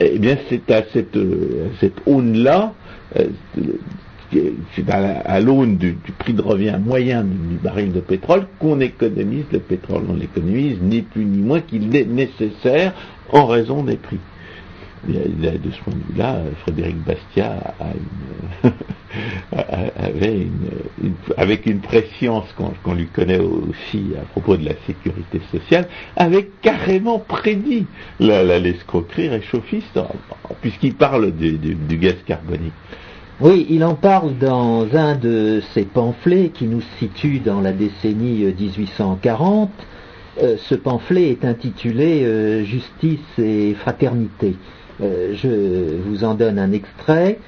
S2: eh bien c'est à cette, euh, aune-là, euh, c'est à, la- à l'aune du, prix de revient moyen du, baril de pétrole qu'on économise le pétrole. On l'économise ni plus ni moins qu'il est nécessaire en raison des prix. De ce point de vue-là, euh, Frédéric Bastiat avait avec une préscience qu'on lui connaît aussi à propos de la sécurité sociale, avait carrément prédit l'escroquerie réchauffiste, puisqu'il parle du, gaz carbonique.
S1: Oui, il en parle dans un de ses pamphlets qui nous situe dans la décennie euh, 1840 Euh, ce pamphlet est intitulé euh, Justice et fraternité. Euh, je vous en donne un extrait.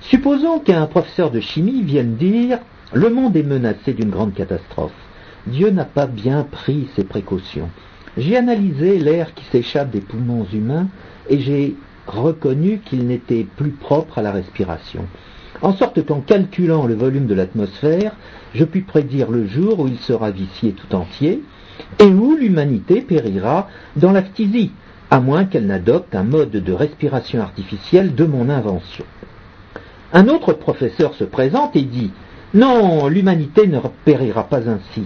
S1: Supposons qu'un professeur de chimie vienne dire Le monde est menacé d'une grande catastrophe. Dieu n'a pas bien pris ses précautions. J'ai analysé l'air qui s'échappe des poumons humains et j'ai reconnu qu'il n'était plus propre à la respiration. En sorte qu'en calculant le volume de l'atmosphère, je puis prédire le jour où il sera vicié tout entier et où l'humanité périra dans la phtisie, à moins qu'elle n'adopte un mode de respiration artificielle de mon invention. Un autre professeur se présente et dit Non, l'humanité ne périra pas ainsi.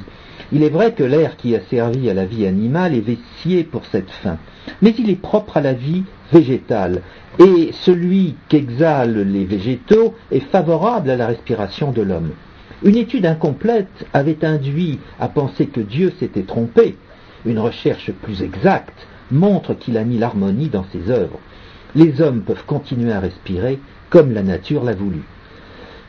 S1: Il est vrai que l'air qui a servi à la vie animale est vicié pour cette fin, mais il est propre à la vie végétale, et celui qu'exhalent les végétaux est favorable à la respiration de l'homme. Une étude incomplète avait induit à penser que Dieu s'était trompé. Une recherche plus exacte montre qu'il a mis l'harmonie dans ses œuvres. Les hommes peuvent continuer à respirer comme la nature l'a voulu.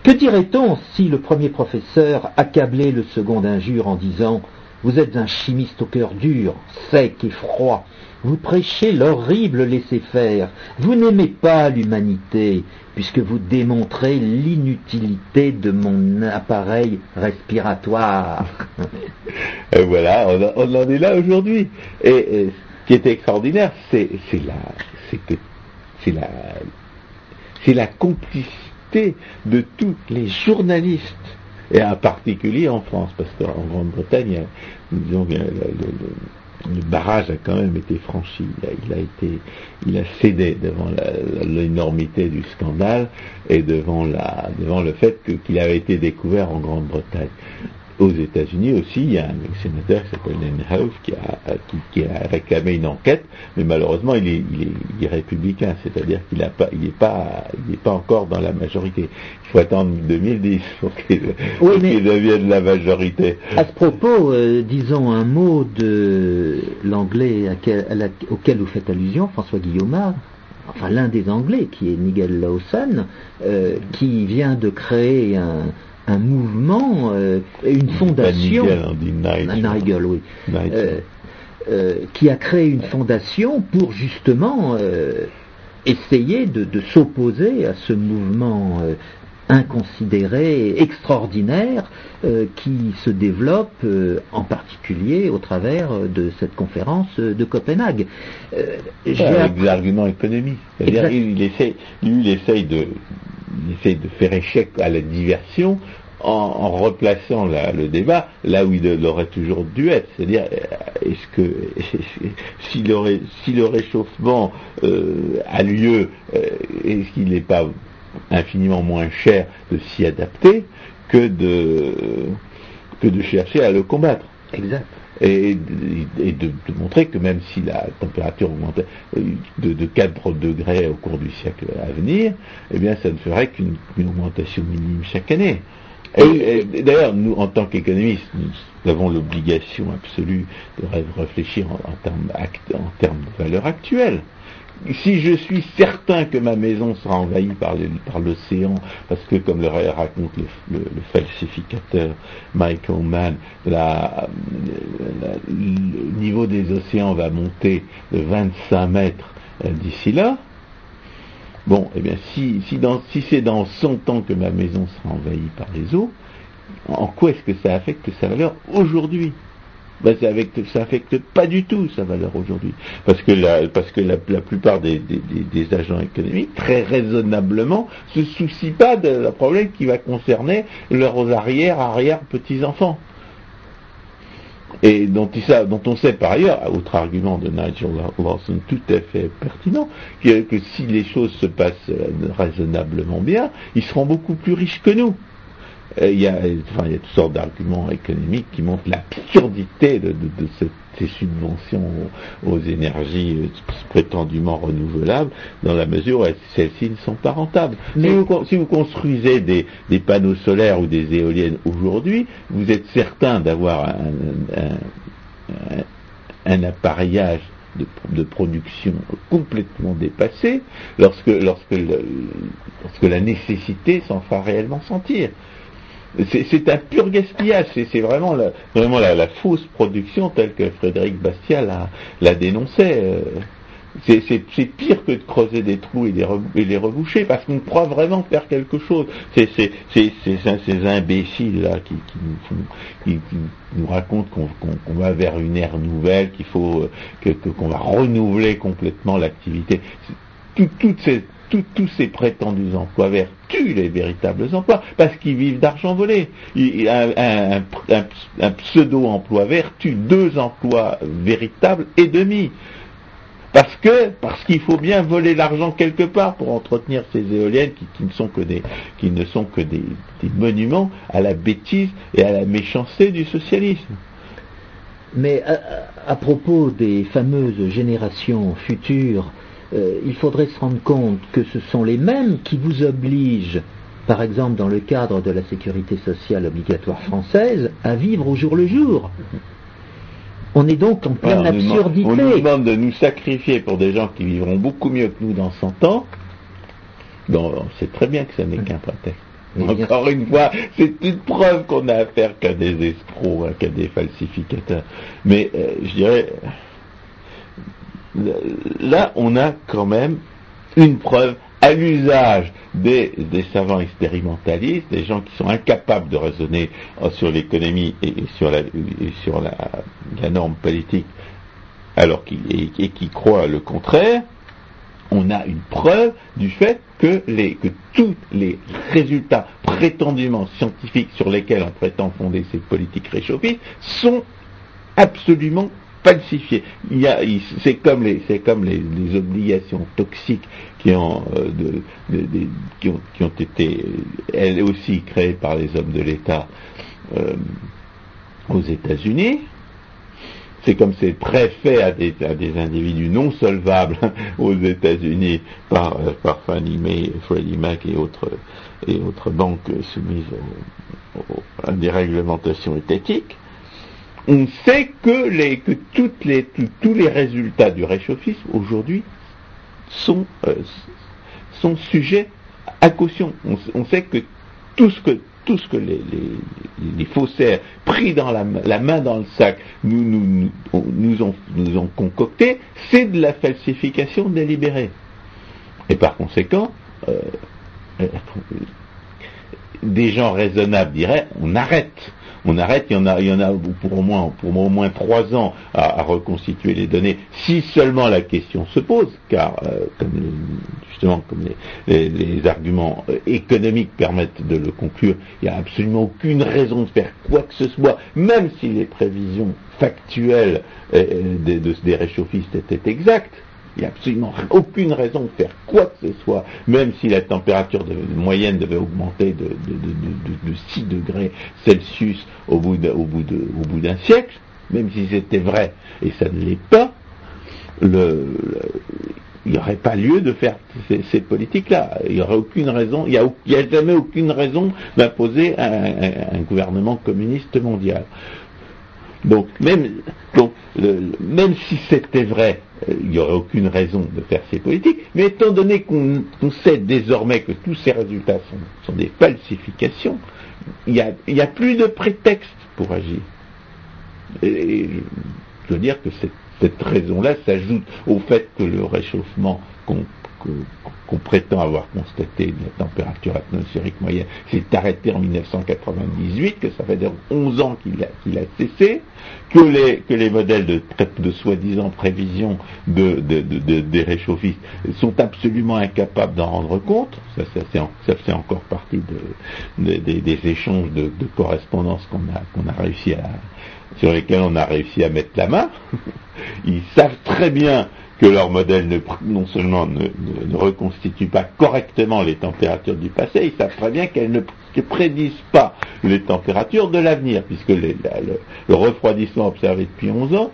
S1: Que dirait-on si le premier professeur accablait le second d'injure en disant Vous êtes un chimiste au cœur dur, sec et froid, vous prêchez l'horrible laisser-faire, vous n'aimez pas l'humanité, puisque vous démontrez l'inutilité de mon appareil respiratoire.
S2: et voilà, on, en est là aujourd'hui. Et, qui est extraordinaire, c'est la, la, la complicité de tous les journalistes, et en particulier en France, parce qu'en Grande-Bretagne, le, barrage a quand même été franchi. Il a, été, il a cédé devant l'énormité du scandale et devant, la, devant le fait qu'il avait été découvert en Grande-Bretagne aux États-Unis aussi, il y a un sénateur qui s'appelle qui a, qui, a réclamé une enquête, mais malheureusement il est, il est, républicain, c'est-à-dire qu'il n'est pas, il pas, il pas encore dans la majorité. Il faut attendre 2010 pour qu'il devienne la majorité.
S1: À ce propos, euh, disons un mot de l'anglais auquel vous faites allusion, François Guillaumard, enfin l'un des Anglais, qui est Nigel Lawson, euh, qui vient de créer un, un mouvement, euh, une fondation,
S2: Nigel,
S1: oui, euh, euh, qui a créé une fondation pour justement essayer de, s'opposer à ce mouvement inconsidéré, extraordinaire, qui se développe en particulier au travers de cette conférence de Copenhague.
S2: avec des arguments économiques. Il, lui, il essaye de il essaie de faire échec à la diversion en, replaçant le débat là où il aurait toujours dû être. C'est-à-dire, euh, est-ce que si, le, réchauffement euh, a lieu, euh, est-ce qu'il n'est pas infiniment moins cher de s'y adapter que de, que de chercher à le combattre?
S1: Exact
S2: et, de, montrer que même si la température augmentait de, de 4 degrés au cours du siècle à venir, eh bien ça ne ferait qu'une augmentation minime chaque année. Et, d'ailleurs, nous, en tant qu'économistes, nous avons l'obligation absolue de réfléchir en, en termes de valeur actuelle si je suis certain que ma maison sera envahie par l'océan, parce que comme le raconte le, falsificateur Michael Mann, le niveau des océans va monter de 25 mètres euh, d'ici là, bon, eh bien, si, si c'est dans 100 ans que ma maison sera envahie par les eaux, en quoi est-ce que ça affecte sa valeur aujourd'hui? Ben, ça n'affecte pas du tout sa valeur aujourd'hui. Parce que la, plupart des, agents économiques, très raisonnablement, se soucient pas de la problème qui va concerner leurs arrière, arrière petits-enfants. Et dont, dont, on sait par ailleurs, autre argument de Nigel Lawson tout à fait pertinent, que, que si les choses se passent euh, raisonnablement bien, ils seront beaucoup plus riches que nous. Euh, il y, a, enfin, il y a toutes sortes d'arguments économiques qui montrent l'absurdité de, ces subventions aux, énergies euh, prétendument renouvelables, dans la mesure où celles-ci ne sont pas rentables. Si, vous, construisez des, panneaux solaires ou des éoliennes aujourd'hui, vous êtes certain d'avoir un, appareillage de, production complètement dépassé lorsque, lorsque, lorsque la nécessité s'en fera réellement sentir. C'est un pur gaspillage, c'est vraiment, la, la, fausse production telle que Frédéric Bastiat la, dénonçait. Euh. C'est pire que de creuser des trous et, les reboucher, parce qu'on croit vraiment faire quelque chose. C'est ces imbéciles là qui, nous, racontent qu'on va vers une ère nouvelle, qu'il faut euh, qu'on va renouveler complètement l'activité. toutes ces tous ces prétendus emplois verts tuent les véritables emplois parce qu'ils vivent d'argent volé. Un, pseudo-emploi vert tue deux emplois véritables et demi. Parce qu'il faut bien voler l'argent quelque part pour entretenir ces éoliennes qui, ne sont que des qui ne sont que des, monuments à la bêtise et à la méchanceté du socialisme.
S1: Mais à propos des fameuses générations futures euh, il faudrait se rendre compte que ce sont les mêmes qui vous obligent, par exemple dans le cadre de la sécurité sociale obligatoire française, à vivre au jour le jour. On est donc en pleine absurdité.
S2: On nous demande de nous sacrifier pour des gens qui vivront beaucoup mieux que nous dans 100 ans. On sait très bien que ce n'est qu'un prétexte. Encore une fois, c'est une preuve qu'on a affaire qu'à des escrocs, hein, qu'à des falsificateurs. Mais euh, je dirais, là, on a quand même une preuve à l'usage des, savants expérimentalistes, des gens qui sont incapables de raisonner sur l'économie et, sur, la, norme politique, alors et, qui croient le contraire, on a une preuve du fait que, que tous les résultats prétendument scientifiques sur lesquels on prétend fonder ces politiques réchauffistes sont absolument c'est comme les, obligations toxiques qui ont, euh, qui, ont, été, elles aussi créées par les hommes de l'État euh, aux États-Unis. C'est comme ces prêts faits à des, individus non solvables aux États-Unis par, euh, Fannie Mae, Freddie Mac et autres, et autres banques soumises à des réglementations étatiques on sait que, tous les résultats du réchauffisme aujourd'hui sont, euh, sujets à caution. On, sait que tout ce que, les, faussaires pris dans la, la, main dans le sac nous ont concocté, c'est de la falsification délibérée. Et par conséquent, euh, euh, des gens raisonnables diraient on arrête on arrête, il y en a, il y en a pour au moins, pour au moins trois ans à, reconstituer les données, si seulement la question se pose, car euh, comme justement comme les, arguments euh, économiques permettent de le conclure, il n'y a absolument aucune raison de faire quoi que ce soit, même si les prévisions factuelles euh, des réchauffistes étaient exactes. Il n'y a absolument aucune raison de faire quoi que ce soit, même si la température moyenne devait augmenter de, 6 degrés Celsius au bout d'un siècle, même si c'était vrai, et ça ne l'est pas, il n'y aurait pas lieu de faire ces, politiques-là. Il n'y aurait aucune raison, il n'y a, jamais aucune raison d'imposer un, gouvernement communiste mondial. Donc même, donc, même si c'était vrai, il n'y aurait aucune raison de faire ces politiques, mais étant donné qu'on sait désormais que tous ces résultats sont, des falsifications, il n'y a, plus de prétexte pour agir. Je veux dire que cette, raison-là s'ajoute au fait que le réchauffement qu'on prétend avoir constaté de la température atmosphérique moyenne s'est arrêté en 1998, que ça fait dire 11 ans qu'il a, cessé, que les, que les modèles de, de soi-disant prévision de, des réchauffistes sont absolument incapables d'en rendre compte, ça, ça fait encore partie des échanges de, correspondance qu'on a, qu'on a réussi à, sur lesquels on a réussi à mettre la main. Ils savent très bien que leur modèle ne, non seulement ne, reconstitue pas correctement les températures du passé, ils savent très bien qu'elles ne prédisent pas les températures de l'avenir, puisque le, refroidissement observé depuis 11 ans,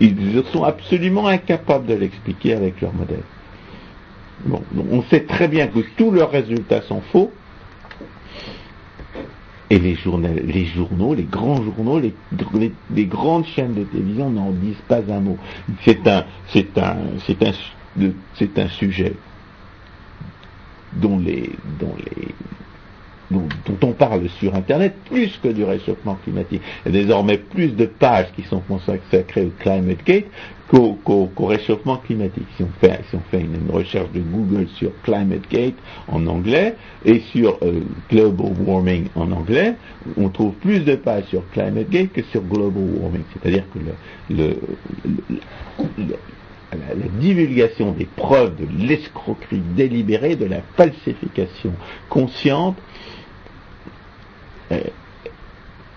S2: ils sont absolument incapables de l'expliquer avec leur modèle. Bon, on sait très bien que tous leurs résultats sont faux, et les, les journaux, les grands journaux, les, grandes chaînes de télévision n'en disent pas un mot. C'est un, c'est un, c'est un, c'est un sujet dont les, dont les, parle sur Internet plus que du réchauffement climatique. Il y a désormais plus de pages qui sont consacrées au Climate Gate qu'au, réchauffement climatique. Si on fait, une, recherche de Google sur Climate Gate en anglais et sur euh, Global Warming en anglais, on trouve plus de pages sur Climate Gate que sur Global Warming. C'est-à-dire que la, divulgation des preuves de l'escroquerie délibérée, de la falsification consciente, euh,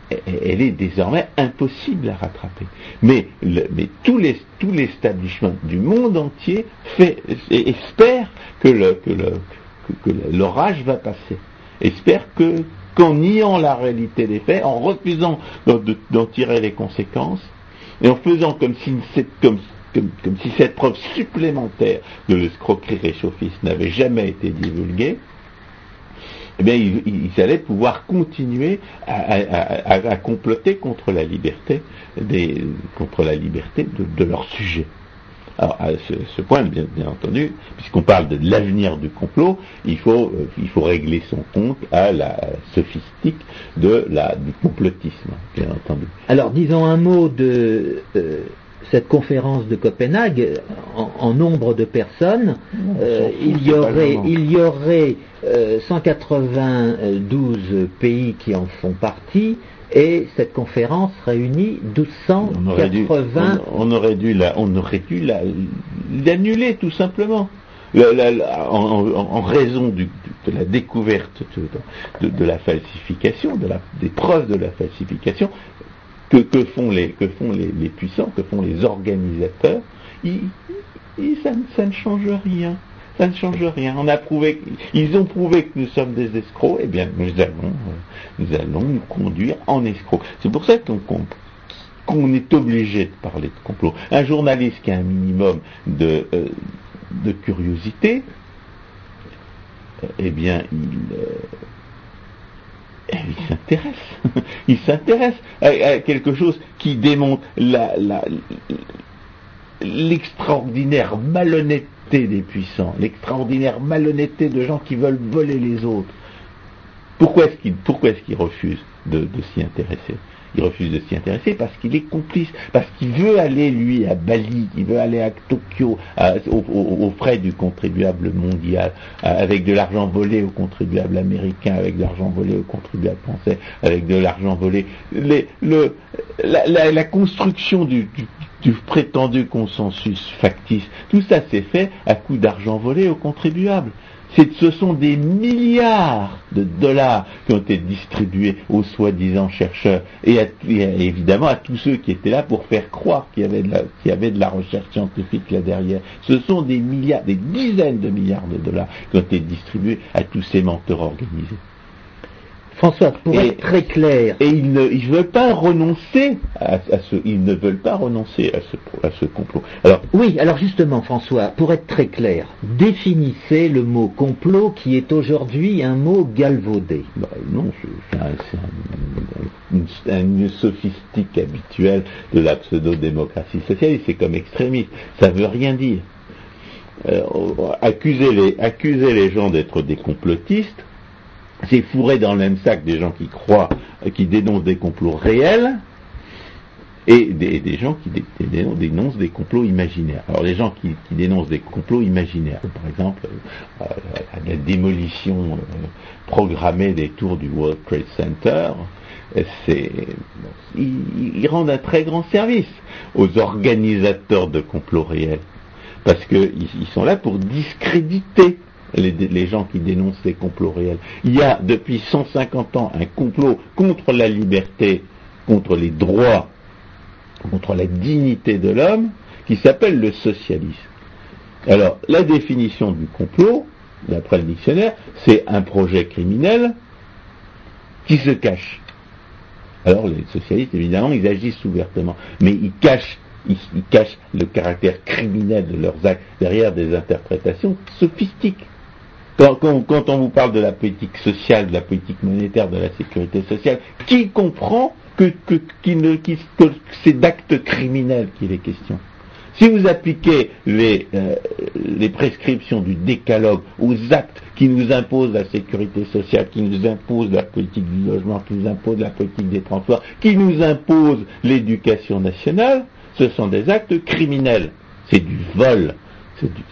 S2: elle est désormais impossible à rattraper. Mais, mais tout l'establishment du monde entier fait, espère que, l'orage va passer. Espère que, qu'en niant la réalité des faits, en refusant d'en tirer les conséquences, et en faisant comme si, comme, comme, si cette preuve supplémentaire de l'escroquerie réchauffiste n'avait jamais été divulguée, eh bien, ils, allaient pouvoir continuer à, comploter contre la liberté, des, contre la liberté de, leur sujet. Alors, à ce, point, bien, entendu, puisqu'on parle de l'avenir du complot, il faut, euh, il faut régler son compte à la sophistique de la, du complotisme, bien entendu.
S1: Alors, disons un mot de, euh, cette conférence de Copenhague, en, nombre de personnes, euh, il, y aurait, il y aurait 192 pays qui en font partie, et cette conférence réunit 1280.
S2: On aurait dû, on aurait dû l'annuler tout simplement. en, raison de la découverte de, la falsification, des preuves de la falsification, que, font, les, puissants, que font les organisateurs, ça, ne change rien. Ça ne change rien. Ils ont prouvé que nous sommes des escrocs, eh bien nous allons, euh, nous conduire en escrocs. C'est pour ça qu'on est obligé de parler de complot. Un journaliste qui a un minimum de, euh, curiosité, eh bien, il, euh, eh, il s'intéresse. il s'intéresse à, quelque chose qui démontre l'extraordinaire malhonnêteté des puissants, l'extraordinaire malhonnêteté de gens qui veulent voler les autres. Pourquoi est-ce qu'ils refusent de s'y intéresser? Il refuse de s'y intéresser parce qu'il est complice, parce qu'il veut aller, lui, à Bali, il veut aller à Tokyo, aux, frais du contribuable mondial, avec de l'argent volé aux contribuables américains, avec de l'argent volé aux contribuables français, avec de l'argent volé. la, construction du, du prétendu consensus factice, tout ça s'est fait à coup d'argent volé aux contribuables ce sont des milliards de dollars qui ont été distribués aux soi-disant chercheurs et, évidemment à tous ceux qui étaient là pour faire croire qu'il y, avait de la, qu'il y avait de la recherche scientifique là derrière. Ce sont des milliards, des dizaines de milliards de dollars qui ont été distribués à tous ces menteurs organisés.
S1: François, pour être très clair.
S2: Et ils ne veulent pas renoncer à, ce, ils ne veulent pas renoncer à ce, à ce complot.
S1: Alors, oui, alors justement, François, pour être très clair, définissez le mot complot qui est aujourd'hui un mot galvaudé.
S2: Bah, non, c'est une sophistique habituelle de la pseudo-démocratie sociale, c'est comme extrémiste. Ça veut rien dire. Euh, accuser, les, accuser les gens d'être des complotistes, c'est fourré dans le même sac des gens qui croient, euh, qui dénoncent des complots réels, et des, gens qui dénoncent des complots imaginaires. Alors les gens qui, dénoncent des complots imaginaires, par exemple euh, la démolition euh, programmée des tours du World Trade Center, c'est, ils, rendent un très grand service aux organisateurs de complots réels, parce qu'ils sont là pour discréditer les, gens qui dénoncent ces complots réels. Il y a depuis 150 ans un complot contre la liberté, contre les droits, contre la dignité de l'homme, qui s'appelle le socialisme. Alors, la définition du complot, d'après le dictionnaire, c'est un projet criminel qui se cache. Alors, les socialistes, évidemment, ils agissent ouvertement, mais ils cachent, ils cachent le caractère criminel de leurs actes derrière des interprétations sophistiques. Quand, on vous parle de la politique sociale, de la politique monétaire, de la sécurité sociale, qui comprend que, c'est d'actes criminels qu'il est question? Si vous appliquez les, euh, les prescriptions du décalogue aux actes qui nous imposent la sécurité sociale, qui nous imposent la politique du logement, qui nous imposent la politique des transports, qui nous imposent l'éducation nationale, ce sont des actes criminels. C'est du vol,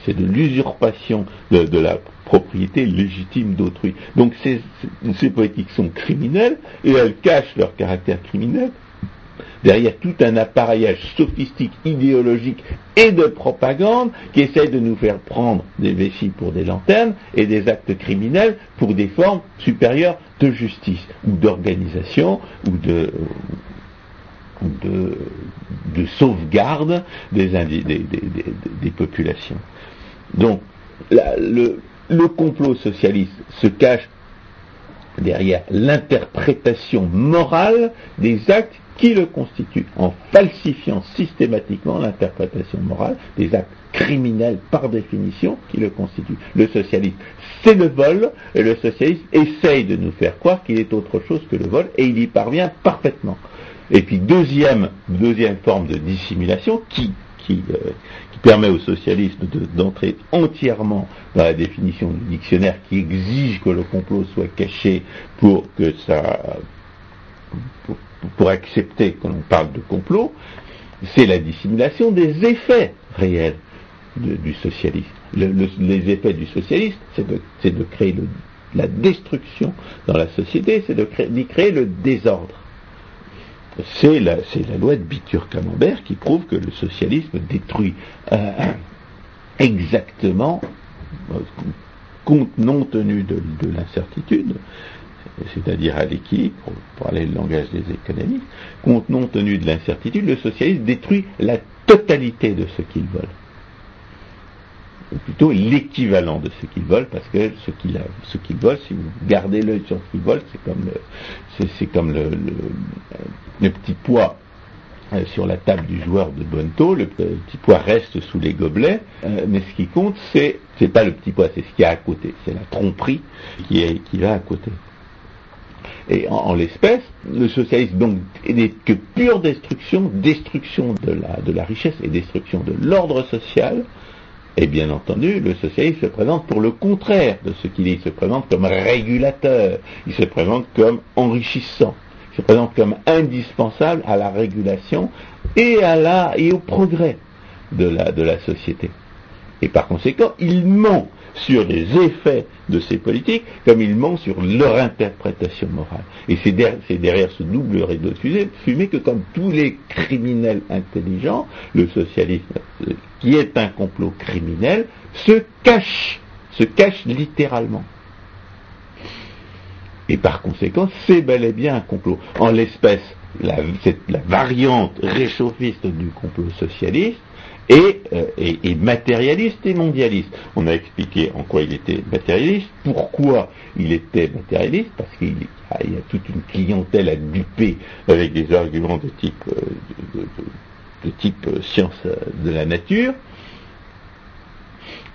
S2: c'est de l'usurpation de, la propriété légitime d'autrui. Donc ces, ces politiques sont criminelles et elles cachent leur caractère criminel derrière tout un appareillage sophistique, idéologique et de propagande qui essaye de nous faire prendre des vessies pour des lanternes et des actes criminels pour des formes supérieures de justice ou d'organisation ou de, de, sauvegarde des, populations. Donc, le, le complot socialiste se cache derrière l'interprétation morale des actes qui le constituent, en falsifiant systématiquement l'interprétation morale des actes criminels par définition qui le constituent. Le socialisme, c'est le vol, et le socialisme essaye de nous faire croire qu'il est autre chose que le vol, et il y parvient parfaitement. Et puis deuxième, deuxième forme de dissimulation qui, qui, euh, permet au socialisme d'entrer entièrement dans la définition du dictionnaire qui exige que le complot soit caché pour que ça pour, accepter que l'on parle de complot, c'est la dissimulation des effets réels du socialisme. les effets du socialisme, c'est de, créer la destruction dans la société, c'est d'y créer le désordre. C'est la, loi de Bitur-Camembert qui prouve que le socialisme détruit euh, exactement, euh, compte non tenu de l'incertitude, c'est-à-dire à, l'équilibre, pour, parler le langage des économistes, compte non tenu de l'incertitude, le socialisme détruit la totalité de ce qu'il vole. Ou plutôt l'équivalent de ce qu'il vole, parce que ce qu'il ce qu'il vole, si vous gardez l'œil sur ce qu'il vole, c'est comme le, c'est, comme le, le, petit poids euh, sur la table du joueur de Bonto, le petit poids reste sous les gobelets, euh, mais ce qui compte, c'est, c'est pas le petit poids, c'est ce qu'il y a à côté, c'est la tromperie qui, est, qui va à côté. Et en, l'espèce, le socialisme donc n'est que pure destruction, destruction de la, de la richesse et destruction de l'ordre social. Et bien entendu, le socialisme se présente pour le contraire de ce qu'il est. Il se présente comme régulateur, il se présente comme enrichissant, il se présente comme indispensable à la régulation et, au progrès de la société. Et par conséquent, il ment sur les effets de ces politiques, comme il ment sur leur interprétation morale. Et c'est derrière, ce double rideau de fumée que, comme tous les criminels intelligents, le socialisme, euh, qui est un complot criminel, se cache, se cache littéralement. Et par conséquent, c'est bel et bien un complot. En l'espèce, la variante réchauffiste du complot socialiste, euh, et, matérialiste et mondialiste. On a expliqué en quoi il était matérialiste, pourquoi il était matérialiste, parce qu'il y, a toute une clientèle à duper avec des arguments de type, euh, de, type euh, science de la nature,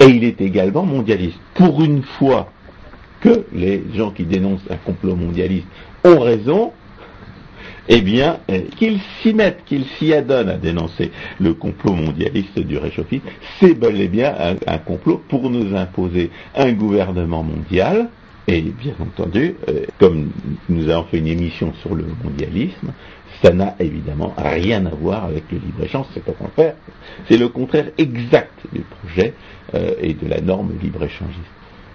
S2: et il est également mondialiste. Pour une fois que les gens qui dénoncent un complot mondialiste ont raison, eh bien, euh, qu'ils s'y mettent, qu'ils s'y adonnent à dénoncer le complot mondialiste du réchauffisme, c'est bel et bien un, complot pour nous imposer un gouvernement mondial, et bien entendu, euh, comme nous avons fait une émission sur le mondialisme, ça n'a évidemment rien à voir avec le libre-échange, c'est au contraire, c'est le contraire exact du projet euh, et de la norme libre-échangiste.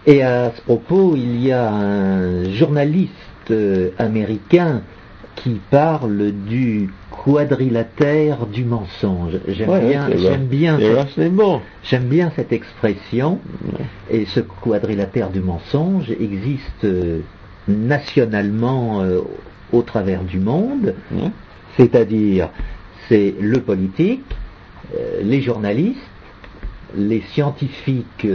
S1: Et à ce propos, il y a un journaliste américain qui parle du quadrilatère du mensonge. J'aime bien, j'aime bien, j'aime bien cette expression. Et ce quadrilatère du mensonge existe euh, nationalement euh, au travers du monde. C'est-à-dire, c'est le politique, euh, les journalistes, les scientifiques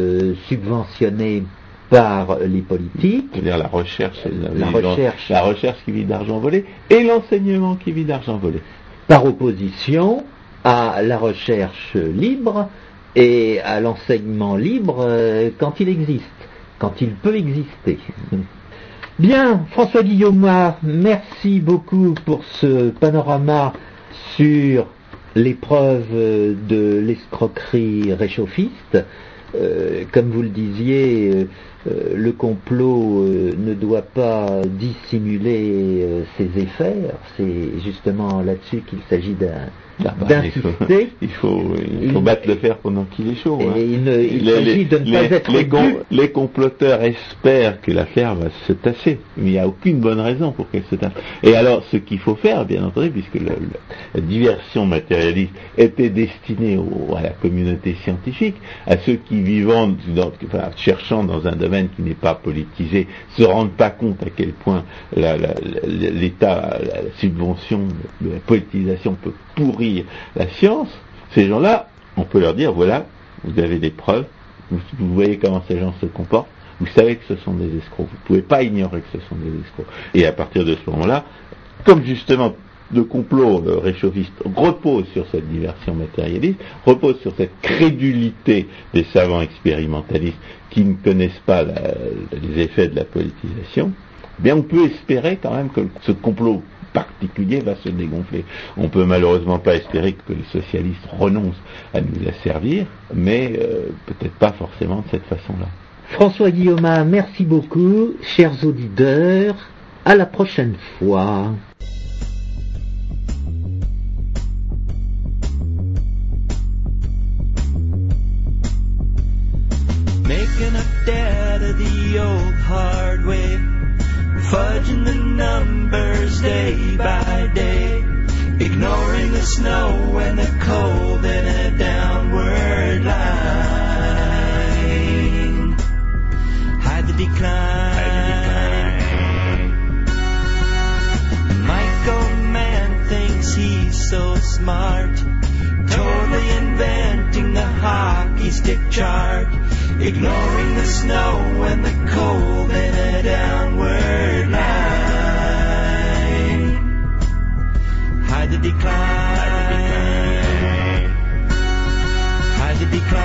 S1: subventionnés par les politiques.
S2: C'est-à-dire la recherche, la, recherche, la recherche qui vit d'argent volé et l'enseignement qui vit d'argent volé.
S1: Par opposition à la recherche libre et à l'enseignement libre euh, quand il existe, quand il peut exister. Bien, François Guillaume, merci beaucoup pour ce panorama sur
S3: l'épreuve de l'escroquerie réchauffiste. Euh, comme vous le disiez, euh, euh, le complot ne doit pas dissimuler ses effets. C'est justement là-dessus qu'il s'agit d'un
S2: ah bah, il, faut, il, faut, battre le fer pendant qu'il est chaud. Hein.
S3: il, s'agit de ne pas être
S2: les, les, comploteurs espèrent que l'affaire va se tasser, mais il n'y a aucune bonne raison pour qu'elle se tasse. Et alors, ce qu'il faut faire, bien entendu, puisque la diversion matérialiste était destinée à la communauté scientifique, à ceux qui vivant, dans, enfin, cherchant dans un domaine qui n'est pas politisé, se rendent pas compte à quel point l'État, la, la subvention, la politisation peut pourrir la science, ces gens-là, on peut leur dire, voilà, vous avez des preuves, vous, voyez comment ces gens se comportent, vous savez que ce sont des escrocs, vous ne pouvez pas ignorer que ce sont des escrocs. Et à partir de ce moment-là, comme justement le complot réchauffiste repose sur cette diversion matérialiste, repose sur cette crédulité des savants expérimentalistes qui ne connaissent pas les effets de la politisation, eh bien on peut espérer quand même que ce complot particulier va se dégonfler. On peut malheureusement pas espérer que les socialistes renoncent à nous asservir, mais euh, peut-être pas forcément de cette façon-là.
S3: François Guillaume, merci beaucoup, chers auditeurs. À la prochaine fois. Fudging the numbers day by day, ignoring the snow and the cold in a downward line. Hide the decline. Michael Mann thinks he's so smart, totally the stick chart ignoring the snow and the cold in a downward line. Hide the decline. Hide the decline.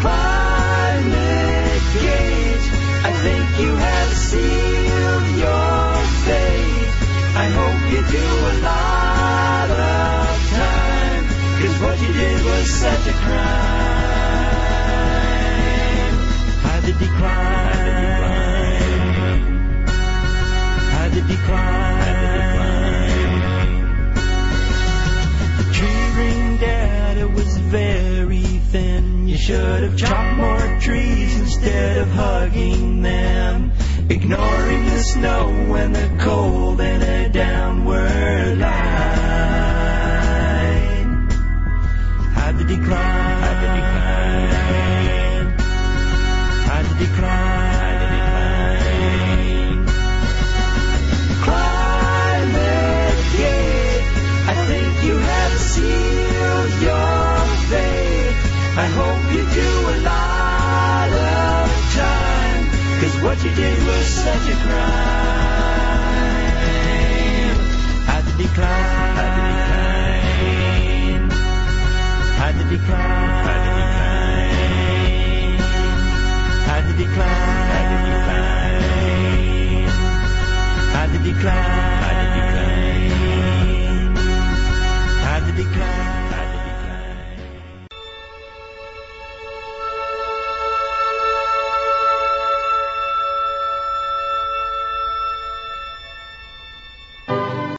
S3: Climate gate, I think you have sealed your fate. I hope you do a lot did was such a crime. Hide the decline. Hide the decline. The tree ring data was very thin. You should have chopped more trees instead of hugging them. Ignoring the snow and the cold and a downward At the decline. At the decline. Gate. I think you have sealed your fate. I hope you do a lot of time. Cause what you did was such a crime. At the decline decline. Had to decline. Had to decline. Had to decline.